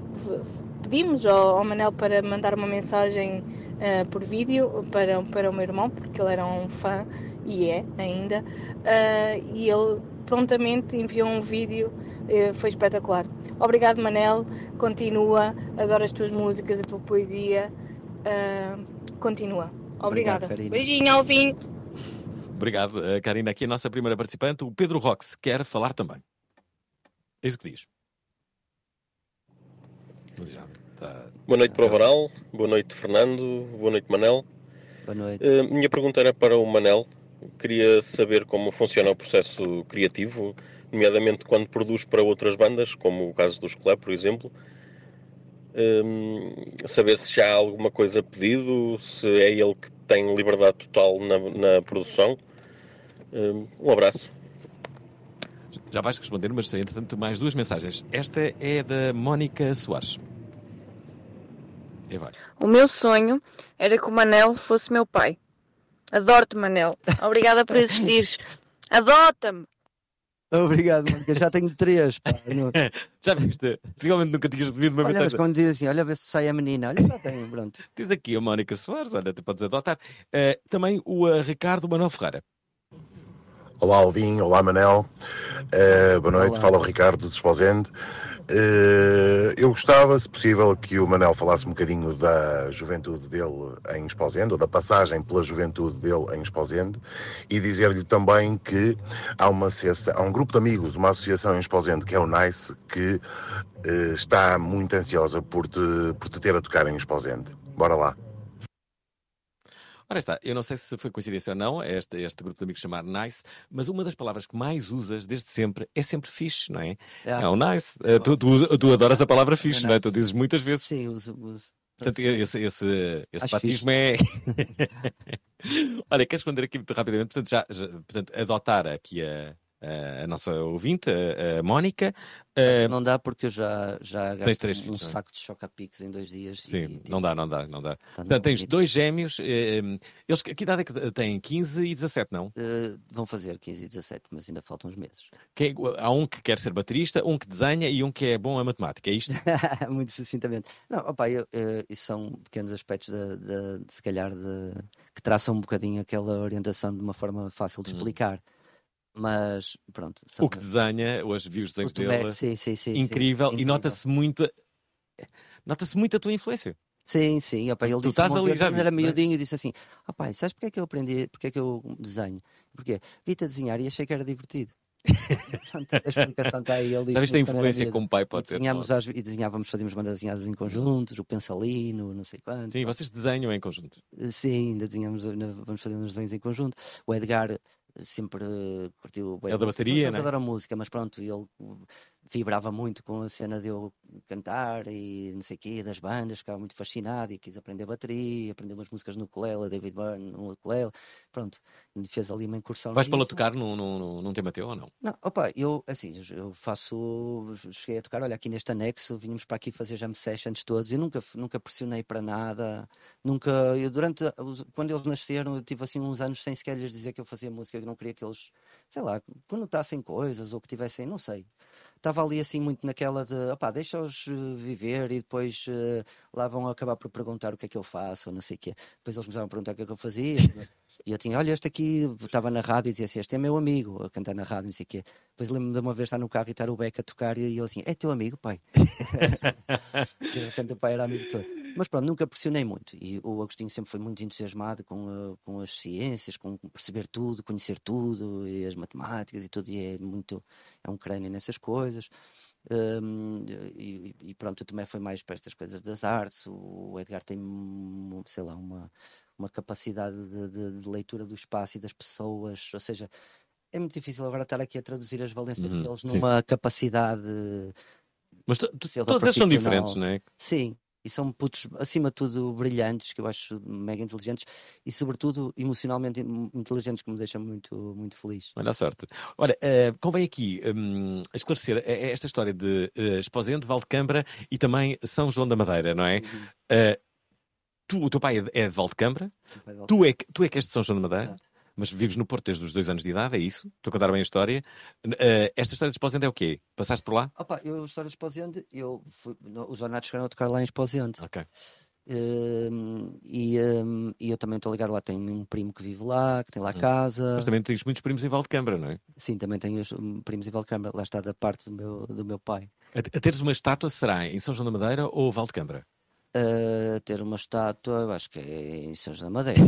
pedimos ao, ao Manel para mandar uma mensagem por vídeo para, para o meu irmão, porque ele era um fã e é ainda. E ele prontamente enviou um vídeo, uh, foi espetacular. Obrigado, Manel. Continua. Adoro as tuas músicas, a tua poesia. Uh, continua. Obrigada. Karina. Beijinho, Alvin. Obrigado, eh, Karina. Aqui a nossa primeira participante, o Pedro Rox, quer falar também. É isso que diz. Tá- Boa noite para o Varal, boa noite Fernando, boa noite Manel. Boa noite. Eh, minha pergunta era para o Manel. Queria saber como funciona o processo criativo, nomeadamente quando produz para outras bandas, como o caso dos Club, por exemplo. Hum, saber se já há alguma coisa pedido, se é ele que tem liberdade total na, na produção. Hum, um abraço. Já vais responder, mas entretanto mais duas mensagens. Esta é da Mónica Soares. E vai. O meu sonho era que o Manel fosse meu pai. Adoro-te, Manel. Obrigada por existires. Adota-me. Obrigado, Mónica. Já tenho três. pá. Não- Já viste? Possivelmente nunca tinhas recebido uma Olha, mas quando diz assim, olha, a ver se sai a menina. Olha, já tenho, pronto. Diz aqui a Mónica Soares, olha, tu podes adotar. Eh, também o eh, Ricardo Manuel Ferreira. Olá Alvin, olá Manel, Eh, boa noite, Olá. fala o Ricardo do Desposende. Eh, eu gostava, se possível, que o Manel falasse um bocadinho da juventude dele em Esposende, ou da passagem pela juventude dele em Esposende, e dizer-lhe também que há, uma há um grupo de amigos, uma associação em Esposende, que é o NICE, que eh, está muito ansiosa por te, por te ter a tocar em Esposende. Bora lá. Ora está, eu não sei se foi coincidência ou não, este, este grupo de amigos chamar Nice, mas uma das palavras que mais usas desde sempre é sempre fixe, não é? Ah. É o nice. Eh, tu, tu, tu adoras a palavra fixe, É não é? Tu dizes muitas vezes. Sim, uso. uso. Portanto, esse, esse, esse batismo é. Olha, quero responder aqui muito rapidamente. Portanto, já, já- portanto adotar aqui a, a, a nossa ouvinte, a, a Mónica. eh, Não dá porque eu já, já Tens três um, filhos, não é? saco de choca-piques em dois dias. Sim, e, tipo, não dá, não dá, não dá. tá Portanto, no tens dois gêmeos. eh, eles, que idade é que têm? 15 e 17, não? Eh, vão fazer 15 e 17, mas ainda faltam uns meses. Quem- há um que quer ser baterista, um que desenha e um que é bom a matemática. É isto? Muito sucintamente. Não, opa, eu, eh, isso são pequenos aspectos de, de- de, se calhar de, que traçam um bocadinho aquela orientação de uma forma fácil de Hum. Mas pronto. O que desenha, hoje vi os desenhos dele. sim, sim, sim, sim, incrível. E incrível. nota-se muito. Nota-se muito a tua influência. Sim, sim, opa, ele Tu disse estás ali, vez, já quando era é? miudinho e disse assim, rapaz, sabes porque é que eu aprendi, porque é que eu desenho? Porque vi-te a desenhar e achei que era divertido. Portanto, a explicação está aí. Ele Já viste a disse quando era influência como pai pode ter? desenhámos, às- e desenhávamos, fazíamos bandas desenhadas em conjuntos, o Pensalino, não sei quanto. Sim, vocês desenham em conjunto. Sim, ainda desenhamos, vamos fazendo os desenhos em conjunto. O Edgar sempre eh, curtiu. bué É o da bateria, né? adoram música, mas pronto, ele vibrava muito com a cena de eu cantar e não sei o quê, das bandas, ficava muito fascinado e quis aprender bateria, aprender umas músicas no ukulele, David Byrne no ukulele, pronto, e fez ali uma incursão Vais para lá tocar num, num, num- tema teu ou não? Não, opa, eu assim, eu faço, cheguei a tocar, olha, aqui neste anexo, vínhamos para aqui fazer jam sessions todos, eu nunca, nunca pressionei para nada, nunca, eu durante, quando eles nasceram, eu tive assim uns anos sem sequer lhes dizer que eu fazia música, que eu não queria que eles, sei lá, conotassem coisas ou que tivessem, não sei. Estava ali assim muito naquela de, opá, deixa-os eh, viver e depois eh, lá vão acabar por perguntar o que é que eu faço ou não sei o quê. Depois eles começaram a perguntar o que é que eu fazia e eu tinha, olha, este aqui, estava na rádio e dizia assim, este é meu amigo, a cantar na rádio, não sei o quê. Depois lembro-me de uma vez estar no carro e estar o Beck a tocar e ele assim, é teu amigo, pai? e de repente o pai era amigo todo. Mas pronto, nunca pressionei muito. E o Agostinho sempre foi muito entusiasmado com, a- com as ciências, com perceber tudo, conhecer tudo, e as matemáticas e tudo. E é muito. É um crânio nessas coisas. Hum, e, e pronto, eu também foi mais para estas coisas das artes. O Edgar tem, sei lá, uma, uma capacidade de, de- de leitura do espaço e das pessoas. Ou seja, é muito difícil agora estar aqui a traduzir as valências Uhum, deles sim, numa capacidade. Mas todas são diferentes, não é? Sim, e são putos, acima de tudo, brilhantes, que eu acho mega inteligentes e, sobretudo, emocionalmente in- inteligentes, que me deixa muito, muito feliz. Olha a sorte. Olha, eh, convém aqui hum, esclarecer eh, esta história de uh, Esposende, Valdecambra e também São João da Madeira, não é? Uhum. Eh, tu, o teu pai é de- é de Valdecambra, tu é, tu é que és de São João da Madeira, mas vives no Porto desde os dois anos de idade, é isso? Estou a contar bem a história. Eh, esta história de Esposende é o quê? Passaste por lá? Opa, eu, a história de Esposende, eu fui, no- os ornatos chegaram a tocar lá em Esposende. Ok. Hum, e, hum, e eu também estou ligado lá, tenho um primo que vive lá, que tem lá casa. Mas também tens muitos primos em Valdecambra, não é? Sim, também tenho os hum, primos em Valcâmara, lá está da parte do meu, do meu pai. A, a teres uma estátua será em São João da Madeira ou Valdecambra? Uh, ter uma estátua, eu acho que é em São João da Madeira.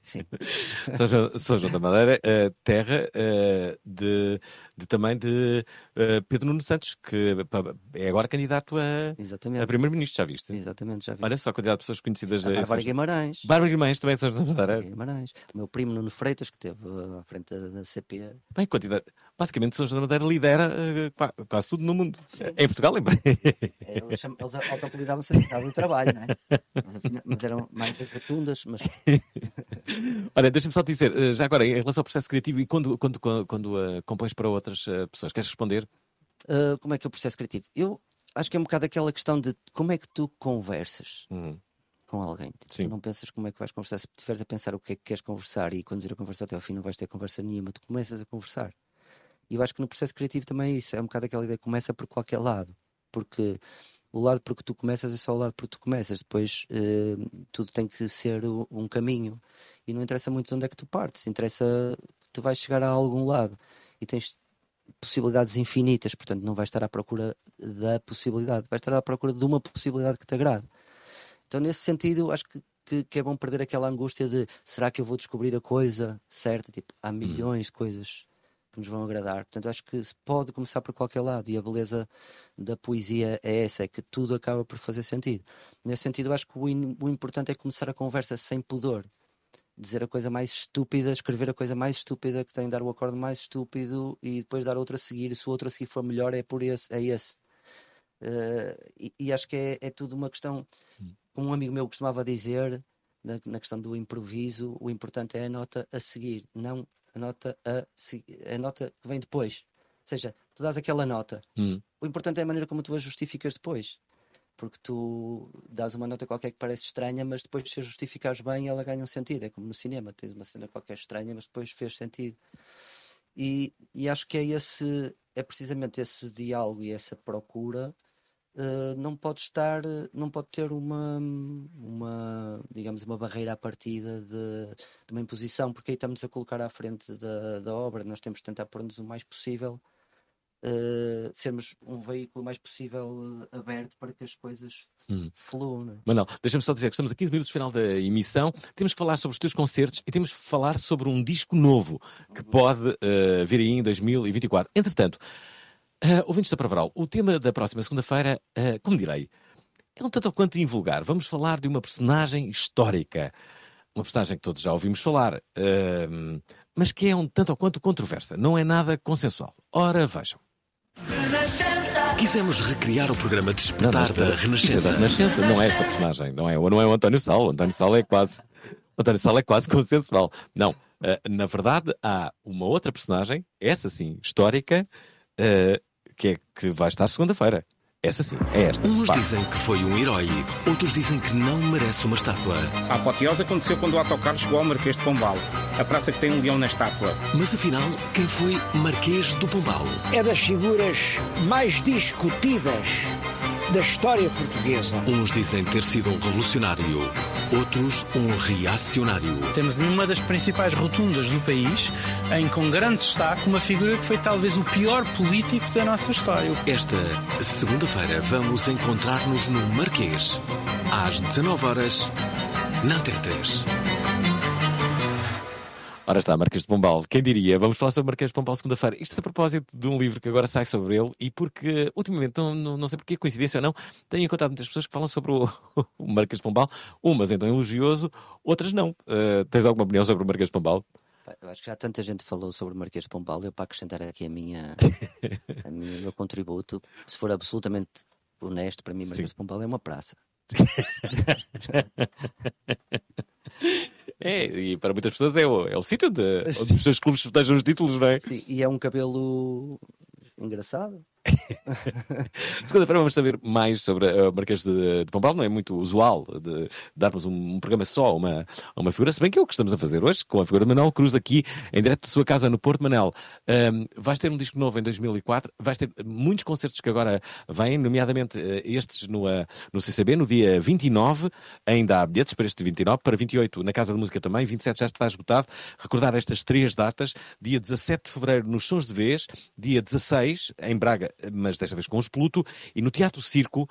Sim. São João, São João da Madeira, eh, terra eh, de, de também de eh, Pedro Nuno Santos, que é agora candidato a, Exatamente. a primeiro-ministro, já viste? Exatamente, já vi. Olha só a quantidade de pessoas conhecidas. A São Bárbara Guimarães. Bárbara Guimarães também de São João da Madeira. Guimarães. O meu primo Nuno Freitas, que esteve uh, à frente da, da CP. Bem, quantidade. Basicamente, São João da Madeira lidera qua- quase tudo no mundo. Em Portugal, lembra? É, Eles, chamam- eles autoapelidavam-se a cidade do trabalho, não é? Mas, afinal- mas eram mais das rotundas, mas Olha, deixa-me só te dizer, eh, já agora, em relação ao processo criativo e quando, quando, quando, quando, eh, compões para outras eh, pessoas, queres responder? uh, como é que é o processo criativo? Eu acho que é um bocado aquela questão de como é que tu conversas Uhum. com alguém. Tipo, Sim. Tu não pensas como é que vais conversar. Se estiveres a pensar o que é que queres conversar e conduzir a conversa até ao fim, não vais ter conversa nenhuma. Tu começas a conversar. E eu acho que no processo criativo também é isso. É um bocado aquela ideia que começa por qualquer lado. Porque o lado porque tu começas é só o lado porque tu começas. Depois eh, tudo tem que ser um caminho. E não interessa muito de onde é que tu partes. Interessa que tu vais chegar a algum lado. E tens possibilidades infinitas. Portanto, não vais estar à procura da possibilidade. Vais estar à procura de uma possibilidade que te agrade. Então, nesse sentido, acho que, que, que é bom perder aquela angústia de será que eu vou descobrir a coisa certa? Tipo, há milhões de coisas que nos vão agradar. Portanto, acho que se pode começar por qualquer lado e a beleza da poesia é essa, é que tudo acaba por fazer sentido. Nesse sentido, acho que o, o importante é começar a conversa sem pudor. Dizer a coisa mais estúpida, escrever a coisa mais estúpida que tem, dar o acorde mais estúpido e depois dar outra a seguir. Se o outro a seguir for melhor, é por esse, é esse. Eh, e, e acho que é, é tudo uma questão, como um amigo meu costumava dizer, na, na questão do improviso, o importante é a nota a seguir, não a nota a, a nota que vem depois. Ou seja, tu dás aquela nota, Hum. o importante é a maneira como tu a justificas depois. Porque tu dás uma nota qualquer que parece estranha, mas depois se a justificares bem, ela ganha um sentido. É como no cinema, tens uma cena qualquer estranha, mas depois fez sentido. E, e acho que é esse, é precisamente esse diálogo e essa procura eh, não pode estar, eh, não pode ter uma, uma, digamos, uma barreira à partida de, de uma imposição, porque aí estamos a colocar à frente da, da obra, nós temos de tentar pôr-nos o mais possível, eh, sermos um veículo mais possível aberto para que as coisas Hum. fluam. não é? Manuel, deixa-me só dizer que estamos a 15 minutos do final da emissão. Temos que falar sobre os teus concertos e temos que falar sobre um disco novo que pode eh, vir aí em 2024. Entretanto, uh, ouvintes da Pravaral, o tema da próxima segunda-feira, eh, como direi, é um tanto ou quanto invulgar. Vamos falar de uma personagem histórica. Uma personagem que todos já ouvimos falar, ehm, mas que é um tanto ou quanto controversa. Não é nada consensual. Ora, vejam. Quisemos recriar o programa Despertar Não, da não, é Renascença. da Renascença, não é esta personagem, não é, não é o António Sal. O António Sal é quase. O António Sal é quase consensual. Não, eh, na verdade, há uma outra personagem, essa sim, histórica, que, é, que vai estar segunda-feira. Essa sim, é esta. Uns Pá. dizem que foi um herói, outros dizem que não merece uma estátua. A apoteose aconteceu quando o autocarro chegou ao Marquês de Pombal, a praça que tem um leão na estátua. Mas afinal, quem foi Marquês do Pombal? É das figuras mais discutidas da história portuguesa. Uns dizem ter sido um revolucionário, outros um reacionário. Temos numa das principais rotundas do país, em com grande destaque, uma figura que foi talvez o pior político da nossa história. Esta segunda-feira vamos encontrar-nos no Marquês, às 19 horas na Antena 3. Ora está, Marquês de Pombal. Quem diria? Vamos falar sobre Marquês de Pombal segunda-feira. Isto a propósito de um livro que agora sai sobre ele e porque, ultimamente, não, não, sei porque, coincidência ou não, tenho encontrado muitas pessoas que falam sobre o, o Marquês de Pombal. Umas então elogioso, outras não. Uh, tens alguma opinião sobre o Marquês de Pombal? Eu acho que já tanta gente falou sobre o Marquês de Pombal, eu para acrescentar aqui a minha, a minha- o meu contributo, se for absolutamente honesto, para mim Marquês de Pombal é uma praça. É, e para muitas pessoas é o, é o sítio onde, onde os seus clubes festejam os títulos, não é? Sim, e é um cabelo engraçado. Segunda-feira vamos saber mais sobre uh, o Marquês de, de Pombal. Não é muito usual de darmos um, um programa só a uma, uma figura, se bem que é o que estamos a fazer hoje, com a figura de Manuel Cruz aqui, em direto da sua casa no Porto. Manel, um, vais ter um disco novo em 2004, vais ter muitos concertos que agora vêm, nomeadamente uh, estes no, uh, no CCB, no dia 29. Ainda há bilhetes para este 29, para 28 na Casa de Música também, 27 já está esgotado. Recordar estas três datas: dia 17 de fevereiro nos Sons de Vez, dia 16 em Braga, mas desta vez com os Pluto, e no Teatro Circo.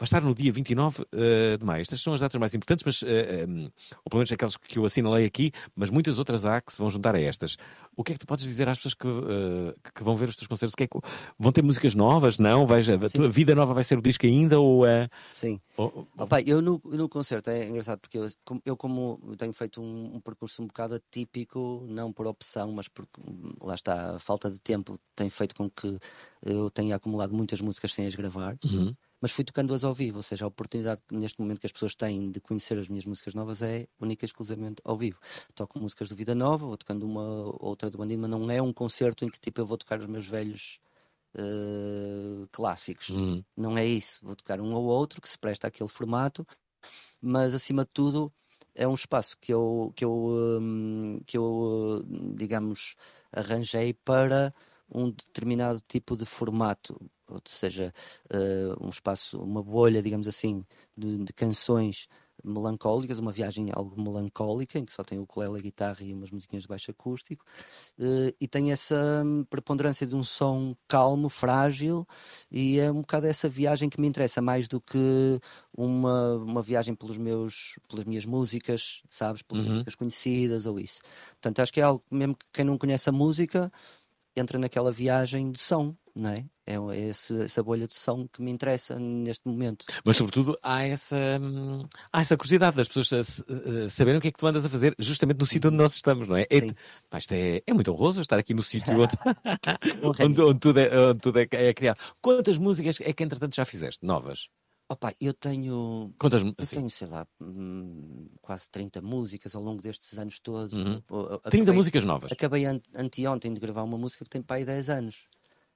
Vai estar no dia 29 uh, de maio. Estas são as datas mais importantes, mas, uh, um, ou pelo menos aquelas que eu assinalei aqui, mas muitas outras há que se vão juntar a estas. O que é que tu podes dizer às pessoas que, uh, que vão ver os teus concertos? Que é que- vão ter músicas novas? Não? Vais, a tua vida nova vai ser o disco ainda? Ou, uh, Sim. ou- pai, eu no, no concerto é engraçado porque eu, como- eu como tenho feito um, um percurso um bocado atípico, não por opção, mas porque hum, lá está, a falta de tempo tem feito com que eu tenha acumulado muitas músicas sem as gravar. Uhum. Mas fui tocando-as ao vivo, ou seja, a oportunidade neste momento que as pessoas têm de conhecer as minhas músicas novas é única e exclusivamente ao vivo. Toco músicas do Vida Nova, vou tocando uma outra do Bandido, mas não é um concerto em que tipo eu vou tocar os meus velhos eh, clássicos. Uhum. Não é isso. Vou tocar um ou outro que se presta àquele formato, mas acima de tudo é um espaço que eu, que eu, hum, que eu digamos, arranjei para um determinado tipo de formato, ou seja, eh, um espaço, uma bolha, digamos assim, de, de canções melancólicas, uma viagem algo melancólica, em que só tem o ukulele, a guitarra e umas musiquinhas de baixo acústico, eh, e tem essa hum, preponderância de um som calmo, frágil, e é um bocado essa viagem que me interessa, mais do que uma, uma viagem pelos meus, pelas minhas músicas, sabes, pelas Uhum. músicas conhecidas ou isso. Portanto, acho que é algo mesmo que quem não conhece a música entra naquela viagem de som, não é? É é esse- essa bolha de som que me interessa neste momento. Mas, sobretudo, há essa, hum, há essa curiosidade das pessoas se- a saberem o que é que tu andas a fazer justamente no sítio onde nós estamos, não é? É, pá, isto é, é muito honroso estar aqui no sítio onde, onde, onde tudo, é, onde tudo é, é criado. Quantas músicas é que, entretanto, já fizeste? Novas? Opa, eu tenho. Quantas, Eu assim? tenho, sei lá, hum, quase 30 músicas ao longo destes anos todos. Uhum. Eu 30 músicas novas? Acabei an- anteontem de gravar uma música que tem para aí 10 anos.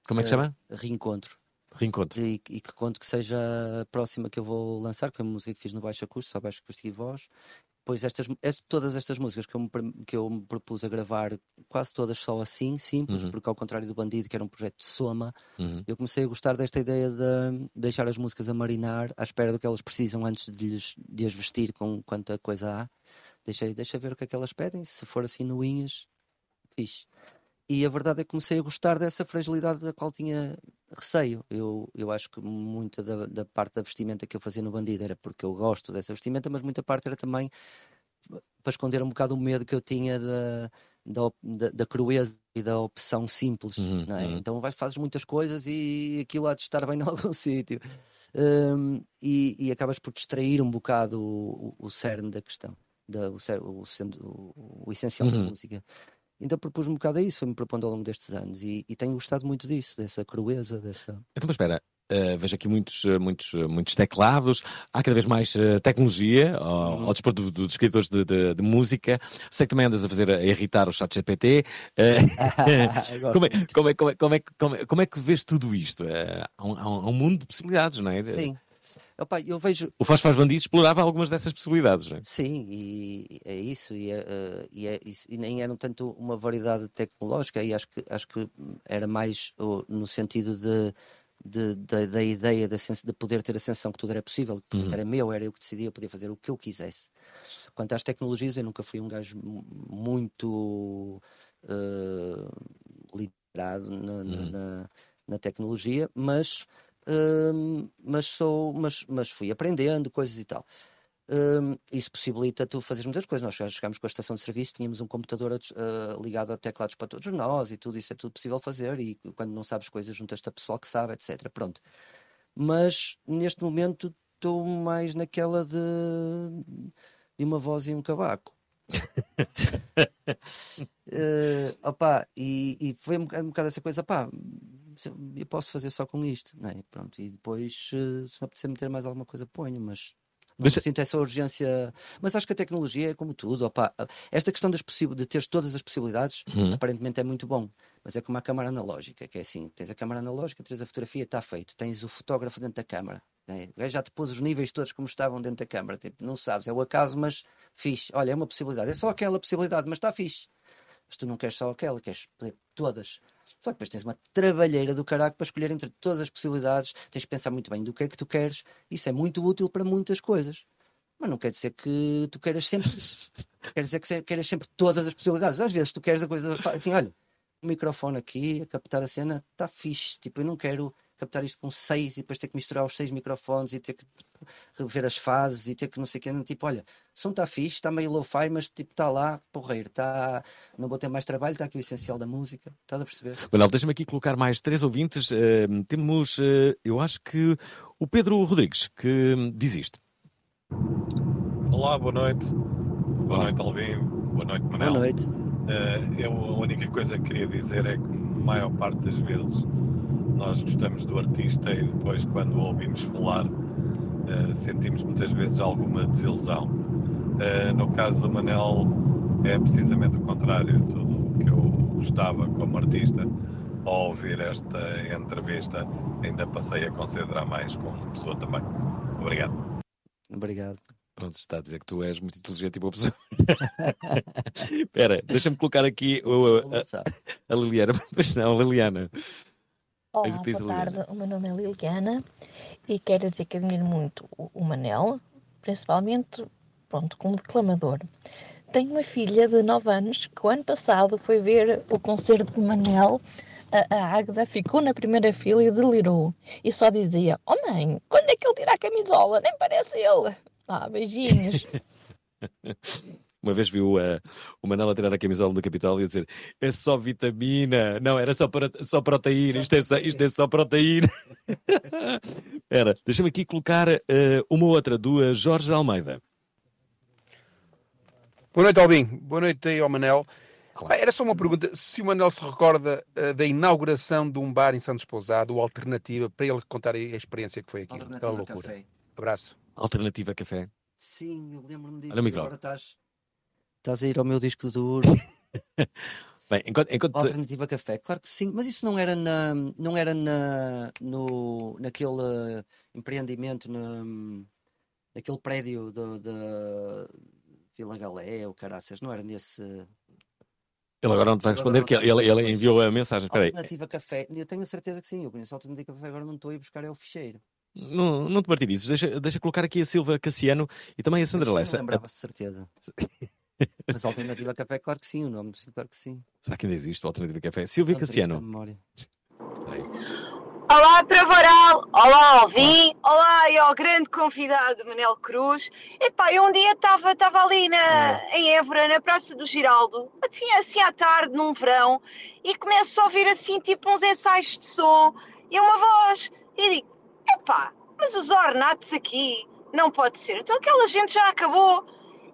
Como é que se Eh, chama? Reencontro. Reencontro. E, e que conto que seja a próxima que eu vou lançar, que é uma música que fiz no baixo acústico, só baixo acústico e voz. Pois estas, es- todas estas músicas que eu, me, que eu me propus a gravar, quase todas só assim, simples, Uhum. porque ao contrário do Bandido, que era um projeto de soma, Uhum. eu comecei a gostar desta ideia de deixar as músicas a marinar à espera do que elas precisam antes de, lhes, de as vestir com quanta coisa há. Deixei, deixa ver o que é que elas pedem, se for assim nuinhas, fixe. E a verdade é que comecei a gostar dessa fragilidade da qual tinha receio. Eu, eu acho que muita da, da parte da vestimenta que eu fazia no Bandido era porque eu gosto dessa vestimenta, mas muita parte era também para esconder um bocado o medo que eu tinha da, da, da, da crueza e da opção simples. Uhum, é? uhum. Então vai, fazes muitas coisas e aquilo há de estar bem em algum sítio. Hum, e, e acabas por distrair um bocado o, o- o cerne da questão, da, o, o, o- essencial da Uhum. música. Então propus-me um bocado a isso, foi-me propondo ao longo destes anos e, e tenho gostado muito disso, dessa crueza, dessa. Então, mas espera, uh, vejo aqui muitos, uh, muitos, uh, muitos teclados, há cada vez mais uh, tecnologia ao, Uhum. ao dispor do- dos escritores de, de- de música. Sei que também andas a fazer a irritar o chat GPT. Gosto como, é, como, é, como, é, como, é, que- como, é, como é que vês tudo isto? Uh, há um- há um mundo de possibilidades, não é? Sim. Opa, eu vejo. O Faz Faz Bandido explorava algumas dessas possibilidades, não é? Sim, e é isso, e, é, eh, e, é e nem eram tanto uma variedade tecnológica, e acho que, acho que era mais no sentido de, de- da, da ideia de, de poder ter a sensação que tudo era possível, que tudo Uhum. era meu, era eu que decidia, eu podia fazer o que eu quisesse. Quanto às tecnologias, eu nunca fui um gajo mu- muito eh, literado na, na- Uhum. na- na tecnologia, mas, hum, mas, sou, mas, mas fui aprendendo coisas e tal. Hum, isso possibilita tu fazeres muitas coisas. Nós já chegámos com a estação de serviço, tínhamos um computador ah, ligado a teclados para todos nós e tudo isso é tudo possível fazer. E quando não sabes coisas, juntas-te a pessoal que sabe, etc. Pronto. Mas neste momento estou mais naquela de, de uma voz e um cavaco. Eh, opá, e, e foi um, bocado- um bocado essa coisa, pá, eu posso fazer só com isto, não é? Pronto, e depois, eh, se me apetecer meter mais alguma coisa, ponho, mas não Deixa- sinto essa urgência. Mas acho que a tecnologia é como tudo, opá, esta questão das possi- de teres todas as possibilidades, Uhum. aparentemente é muito bom, mas é como a câmara analógica, que é assim: tens a câmara analógica, tens a fotografia, está feito, tens o fotógrafo dentro da câmara. né? Gajo já te pôs os níveis todos como estavam dentro da câmara, tipo, não sabes, é o acaso, mas fixe. Olha, é uma possibilidade, é só aquela possibilidade, mas está fixe. Mas tu não queres só aquela, queres poder todas. Só que depois tens uma trabalheira do caraco para escolher entre todas as possibilidades, tens de pensar muito bem do que é que tu queres. Isso é muito útil para muitas coisas. Mas não quer dizer que tu queiras sempre. quer dizer que queiras sempre todas as possibilidades. Às vezes tu queres a coisa assim, olha, o microfone aqui, a captar a cena, está fixe. Tipo, eu não quero captar isto com seis e depois ter que misturar os seis microfones e ter que rever as fases e ter que não sei o quê. Tipo, olha, o som está fixe, está meio low-fi, mas tipo, está lá, porreiro, está. Não vou ter mais trabalho, está aqui o essencial da música. Estás a perceber? Manuel, deixa-me aqui colocar mais três ouvintes. Eh, temos, eh, eu acho que o Pedro Rodrigues, que hum, diz isto. Olá, boa noite. Boa noite, Alvin. Boa noite, Manel. Boa noite. Eh, eu, a única coisa que queria dizer é que, a maior parte das vezes, nós gostamos do artista e depois, quando o ouvimos falar, eh, sentimos muitas vezes alguma desilusão. Eh, no caso do Manel, é precisamente o contrário. Tudo o que eu gostava como artista, ao ouvir esta entrevista, ainda passei a considerar mais como pessoa também. Obrigado. Obrigado. Pronto, está a dizer que tu és muito inteligente e boa pessoa. Espera, deixa-me colocar aqui o- a, a Liliana. Mas não, Liliana. Olá, boa Liliana. tarde. O meu nome é Liliana e quero dizer que admiro muito o, o Manel, principalmente, pronto, como declamador. Tenho uma filha de 9 anos que o ano passado foi ver o concerto de Manel. A, a Águeda ficou na primeira fila e delirou. E só dizia: Oh mãe, quando é que ele tira a camisola? Nem parece ele. Ah, beijinhos. Uma vez viu eh, o Manel a tirar a camisola do Capital e a dizer é só vitamina. Não, era só, para, só proteína. Isto é só, isto é só proteína. Era, deixa-me aqui colocar eh, uma outra do eh, Jorge Almeida. Boa noite, Albin. Boa noite aí ao Manel. Ah, era só uma pergunta. Se o Manel se recorda ah, da inauguração de um bar em Santos Pousado, ou alternativa, para ele contar aí a experiência que foi aqui. Aquela Alternativa loucura. Café. Abraço. Alternativa Café. Sim, eu lembro-me disso. Olha o micro. Agora estás, estás a ir ao meu disco duro. Bem, enquanto, enquanto Alternativa Café, claro que sim, mas isso não era na, não era na, no, naquele empreendimento, na, naquele prédio da Vila Galé, ou caraças, não era nesse. ele agora não te vai responder porque ele, ele- enviou a mensagem. Espera. Alternativa Café, eu tenho a certeza que sim, eu conheço a Alternativa Café, agora não estou a ir buscar é o ficheiro. Não, não te martirizes. Deixa, deixa colocar aqui a Silva Cassiano e também a Sandra Não Lessa. lembrava-se de certeza. Mas a Alternativa Café, claro que sim, o nome, sim, claro que sim. Será que ainda existe o Alternativa Café? Silvia Cassiano. Olá, Pravoral! Olá, Alvin! Olá, e ao grande convidado, Manel Cruz. Epá, eu um dia estava estava ali na, em Évora, na Praça do Giraldo, assim, assim à tarde, num verão, e começo a ouvir assim, tipo uns ensaios de som, e uma voz, e digo, epá, mas os ornatos aqui, não pode ser, então aquela gente já acabou.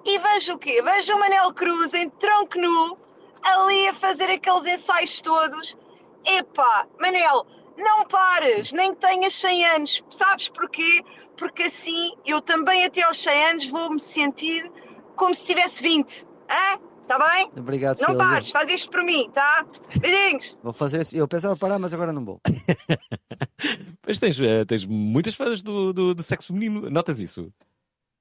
E vejo o quê? Vejo o Manel Cruz em tronco nu, ali a fazer aqueles ensaios todos. Epá, Manel, não pares, nem que tenhas 100 anos. Sabes porquê? Porque assim eu também até aos 100 anos vou me sentir como se tivesse 20. Hã? Está bem? Obrigado, Não Silvia. pares, faz isto por mim, tá? Beijinhos. Vou fazer isso. Eu pensava parar, mas agora não vou. Mas tens, eh, tens muitas fãs do, do, do sexo feminino, notas isso?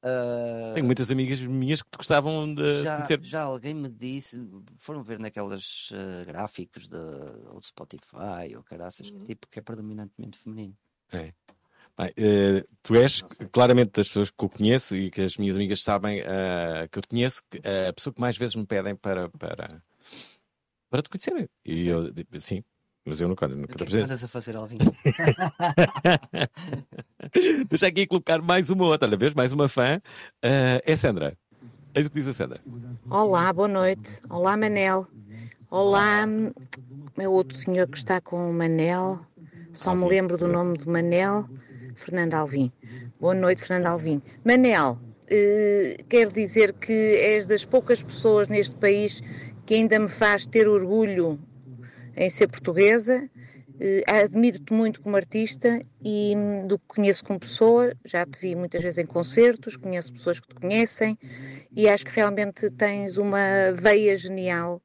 Ah, Tenho muitas amigas minhas que te gostavam de já, conhecer. já alguém me disse, foram ver naquelas eh, gráficos de, ou de Spotify ou caraças, que tipo que é predominantemente feminino. É. Bem, eh, tu és claramente das pessoas que eu conheço e que as minhas amigas sabem eh, que eu te conheço, que, a pessoa que mais vezes me pedem para, para, para te conhecer. E eu digo, sim, mas eu nunca, nunca O te que é andas a fazer, Alvin? Deixa aqui colocar mais uma outra, olha, vês? Mais uma fã. Eh, é Sandra. Eis o que diz a Sandra. Olá, boa noite. Olá, Manel. Olá, meu outro senhor que está com o Manel. Só me lembro do nome do Manel, Fernando Alvim. Boa noite, Fernando Alvim. Manel, eh, quero dizer que és das poucas pessoas neste país que ainda me faz ter orgulho em ser portuguesa. Eh, Admiro-te muito como artista e hum, do que conheço como pessoa, já te vi muitas vezes em concertos, conheço pessoas que te conhecem e acho que realmente tens uma veia genial,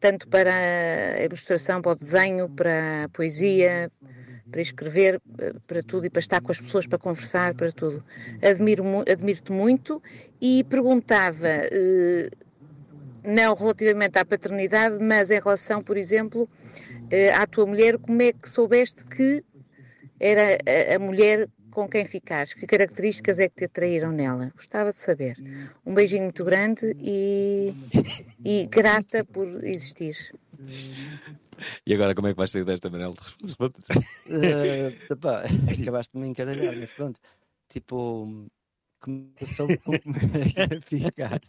tanto para a ilustração, para o desenho, para a poesia, para escrever, eh, para tudo e para estar com as pessoas, para conversar, para tudo. Admiro, admiro-te muito e perguntava, eh, não relativamente à paternidade, mas em relação, por exemplo, eh, à tua mulher, como é que soubeste que era a, a mulher com quem ficaste? Que características é que te atraíram nela? Gostava de saber. Um beijinho muito grande e, e grata por existir. E agora como é que vais sair desta, Manel? Responde. Epá, acabaste de me encaralhar, mas pronto. Tipo, como eu soube como é que ia ficar.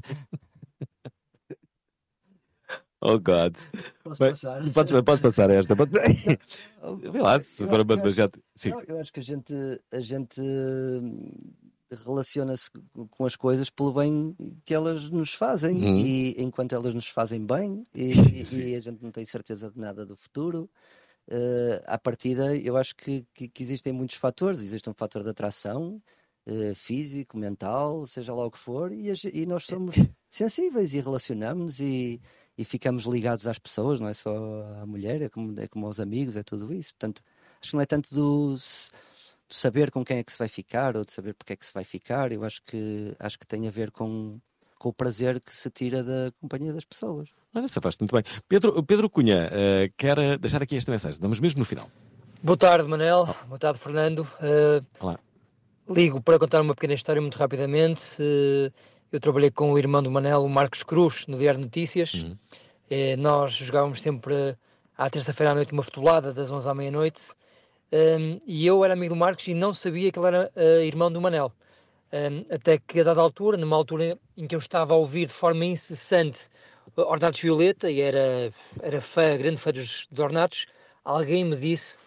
Oh God. Posso Bem, passar? Podes, podes passar esta. Pode... Vê lá, se for uma demasiado. Sim. Eu acho que a gente, a gente hum, relaciona-se com as coisas pelo bem que elas nos fazem Uhum. e enquanto elas nos fazem bem e, e a gente não tem certeza de nada do futuro. eh, à partida, eu acho que, que, que existem muitos fatores. Existe um fator de atração eh, físico, mental, seja lá o que for, e, e nós somos sensíveis e relacionamos e, e ficamos ligados às pessoas, não é só à mulher, é como, é como aos amigos, é tudo isso. Portanto, acho que não é tanto do, do saber com quem é que se vai ficar ou de saber porque é que se vai ficar, eu acho que, acho que tem a ver com, com o prazer que se tira da companhia das pessoas. Olha, safaste muito bem. Pedro, Pedro Cunha, eh, quer deixar aqui esta mensagem. Estamos mesmo no final. Boa tarde, Manel. Boa tarde, Fernando. Uh, Olá. Ligo para contar uma pequena história muito rapidamente. Uh, eu trabalhei com o irmão do Manel, o Marcos Cruz, no Diário de Notícias. Eh, nós jogávamos sempre à terça-feira à noite uma futebolada, das 11 à meia-noite. Um, e eu era amigo do Marcos e não sabia que ele era uh, irmão do Manel. Um, até que, a dada altura, numa altura em que eu estava a ouvir de forma incessante uh, Ornatos Violeta, e era, era fã, grande fã dos, dos Ornatos, alguém me disse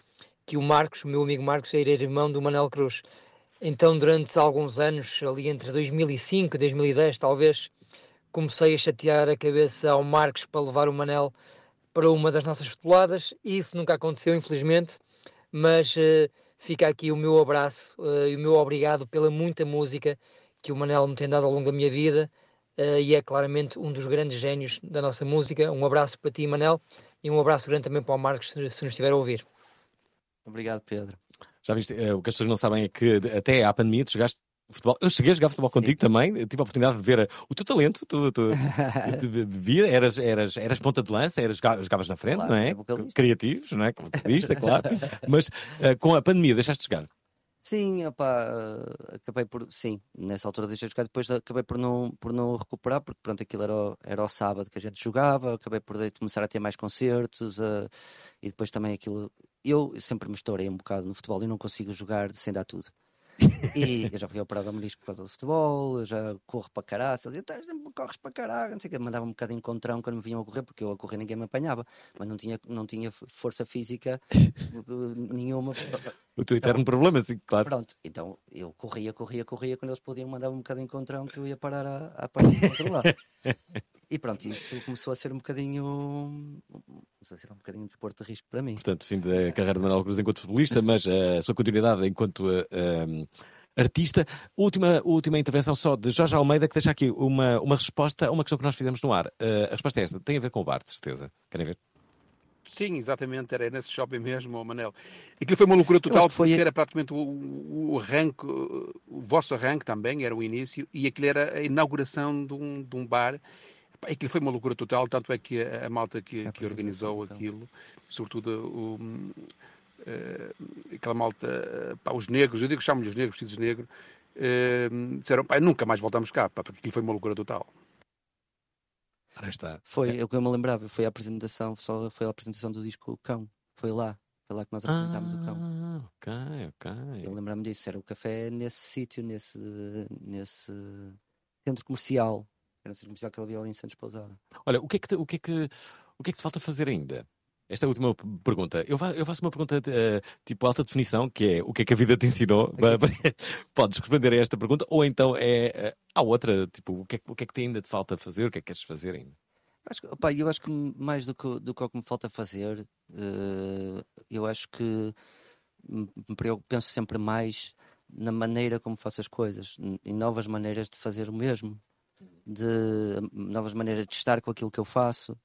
que o Marcos, o meu amigo Marcos, era irmão do Manel Cruz. Então, durante alguns anos, ali entre 2005 e 2010, talvez, comecei a chatear a cabeça ao Marcos para levar o Manel para uma das nossas futeboladas. Isso nunca aconteceu, infelizmente, mas eh, fica aqui o meu abraço eh, e o meu obrigado pela muita música que o Manel me tem dado ao longo da minha vida eh, e é claramente um dos grandes génios da nossa música. Um abraço para ti, Manel, e um abraço grande também para o Marcos, se, se nos estiver a ouvir. Obrigado, Pedro. Já viste, eh, o que as pessoas não sabem é que até à pandemia tu jogaste futebol. Eu cheguei a jogar futebol contigo também, eu tive a oportunidade de ver eh, o teu talento, tu, tu, tu- eras, eras, eras ponta de lança, eras, joga- jogavas na frente, Claro, não é? vocalista. Criativos, não é? Vocalista, claro. Mas eh, com a pandemia deixaste de jogar. Sim, opá, acabei por. Sim, nessa altura deixei de jogar, depois acabei por não, por não recuperar, porque pronto, aquilo era, o- era o sábado que a gente jogava, acabei por começar a ter mais concertos eh, e depois também aquilo. Eu sempre me estourei um bocado no futebol e não consigo jogar sem dar tudo. E eu já fui operado ao menisco por causa do futebol, eu já corro para caraças, e até sempre corres para caralho, não sei o que, mandava um bocado em encontrão quando me vinham a correr, porque eu a correr ninguém me apanhava, mas não tinha, não tinha força física eh, nenhuma. O teu eterno problema, sim, claro. Pronto, então eu corria, corria, corria, quando eles podiam mandar um bocado em encontrão que eu ia parar à, à parte do outro lado. E pronto, isso começou a ser um bocadinho. Começou a ser um bocadinho de desporto de risco para mim. Portanto, fim da carreira de Manuel Cruz enquanto futebolista, mas a sua continuidade enquanto uh, um, artista. Última, última intervenção só de Jorge Almeida, que deixa aqui uma, uma resposta a uma questão que nós fizemos no ar. Uh, a resposta é esta: tem a ver com o bar, de certeza. Querem ver? Sim, exatamente, era nesse shopping mesmo, oh Manel. Aquilo foi uma loucura total, foi... porque era praticamente o, o arranque, o vosso arranque também, era o início, e aquilo era a inauguração de um, de um bar. Aquilo foi uma loucura total, tanto é que a, a malta que, que organizou então. aquilo, sobretudo o, aquela malta, pá, os negros, eu digo chamo-lhe os negros, vestidos negros, uh, disseram, pá, nunca mais voltamos cá, pá, porque aquilo foi uma loucura total. está. Foi, é. o que eu me lembrava, foi a apresentação, só foi a apresentação do disco Cão, foi lá. Foi lá que nós apresentámos ah, o cão. Ok, ok. Eu lembro-me disso, era o café nesse sítio, nesse, nesse centro comercial. Era um centro comercial que ele havia ali em Santos Pousada. Olha, o que, é que o, que é que, o que é que te falta fazer ainda? Esta é a última pergunta. Eu, faço uma pergunta uh, tipo alta definição, que é o que é que a vida te ensinou? Podes responder a esta pergunta, ou então é uh, a outra, tipo, o que, é, o que é que te ainda te falta fazer? O que é que queres fazer ainda? Acho, opa, eu acho que mais do que, do que o que me falta fazer, uh, eu acho que me preocupo, penso sempre mais na maneira como faço as coisas, em novas maneiras de fazer o mesmo, de novas maneiras de estar com aquilo que eu faço.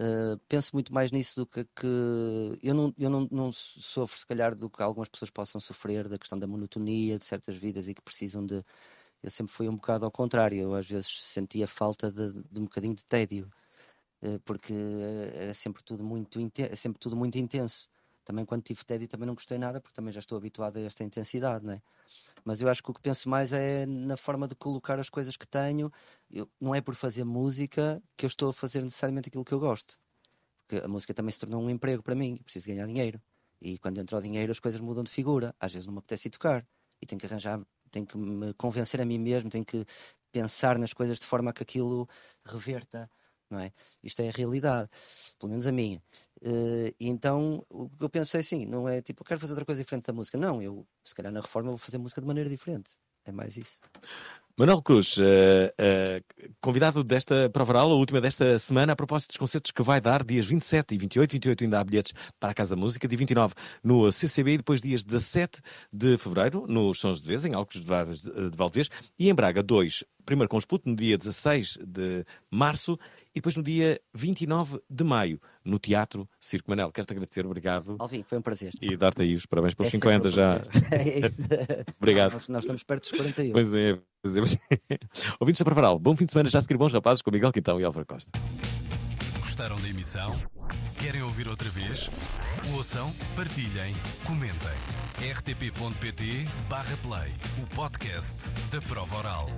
Uh, penso muito mais nisso do que, que eu, não, eu não, não sofro, se calhar, do que algumas pessoas possam sofrer, da questão da monotonia de certas vidas e que precisam de. Eu sempre fui um bocado ao contrário, eu às vezes sentia falta de, de um bocadinho de tédio. Eh, porque eh, era sempre tudo muito intenso, sempre tudo muito intenso. Também quando tive tédio também não gostei nada, porque também já estou habituado a esta intensidade, não é? Mas eu acho que o que penso mais é na forma de colocar as coisas que tenho. Eu, não é por fazer música que eu estou a fazer necessariamente aquilo que eu gosto. Porque a música também se tornou um emprego para mim, preciso ganhar dinheiro. E quando entra o dinheiro as coisas mudam de figura. Às vezes não me apetece ir tocar. E tenho que arranjar, tenho que me convencer a mim mesmo, tenho que pensar nas coisas de forma que aquilo reverta não é? Isto é a realidade, pelo menos a minha. Uh, então o que eu penso é assim: não é tipo, eu quero fazer outra coisa diferente da música. Não, eu se calhar na reforma vou fazer música de maneira diferente. É mais isso. Manuel Cruz, uh, uh, convidado desta prova oral, a última desta semana, a propósito dos concertos que vai dar dias 27 e 28. 28 ainda há bilhetes para a Casa da Música, dia 29 no CCB e depois dias 17 de fevereiro nos Sons de Vez, em Alcos de Valdevez, e em Braga 2, primeiro com o Sput, no dia 16 de março e depois no dia 29 de maio, no Teatro Circo Manel. Quero-te agradecer, obrigado. Alvin, foi um prazer. E dar-te aí os parabéns pelos é 50 já. É isso. obrigado. Nós, nós, estamos perto dos 41. Pois é. Pois é. Ouvintes da bom fim de semana já a seguir bons rapazes com Miguel Quintão e Álvaro Costa. Gostaram da emissão? Querem ouvir outra vez? Ouçam, partilhem, comentem. rtp.pt/play o podcast da prova oral.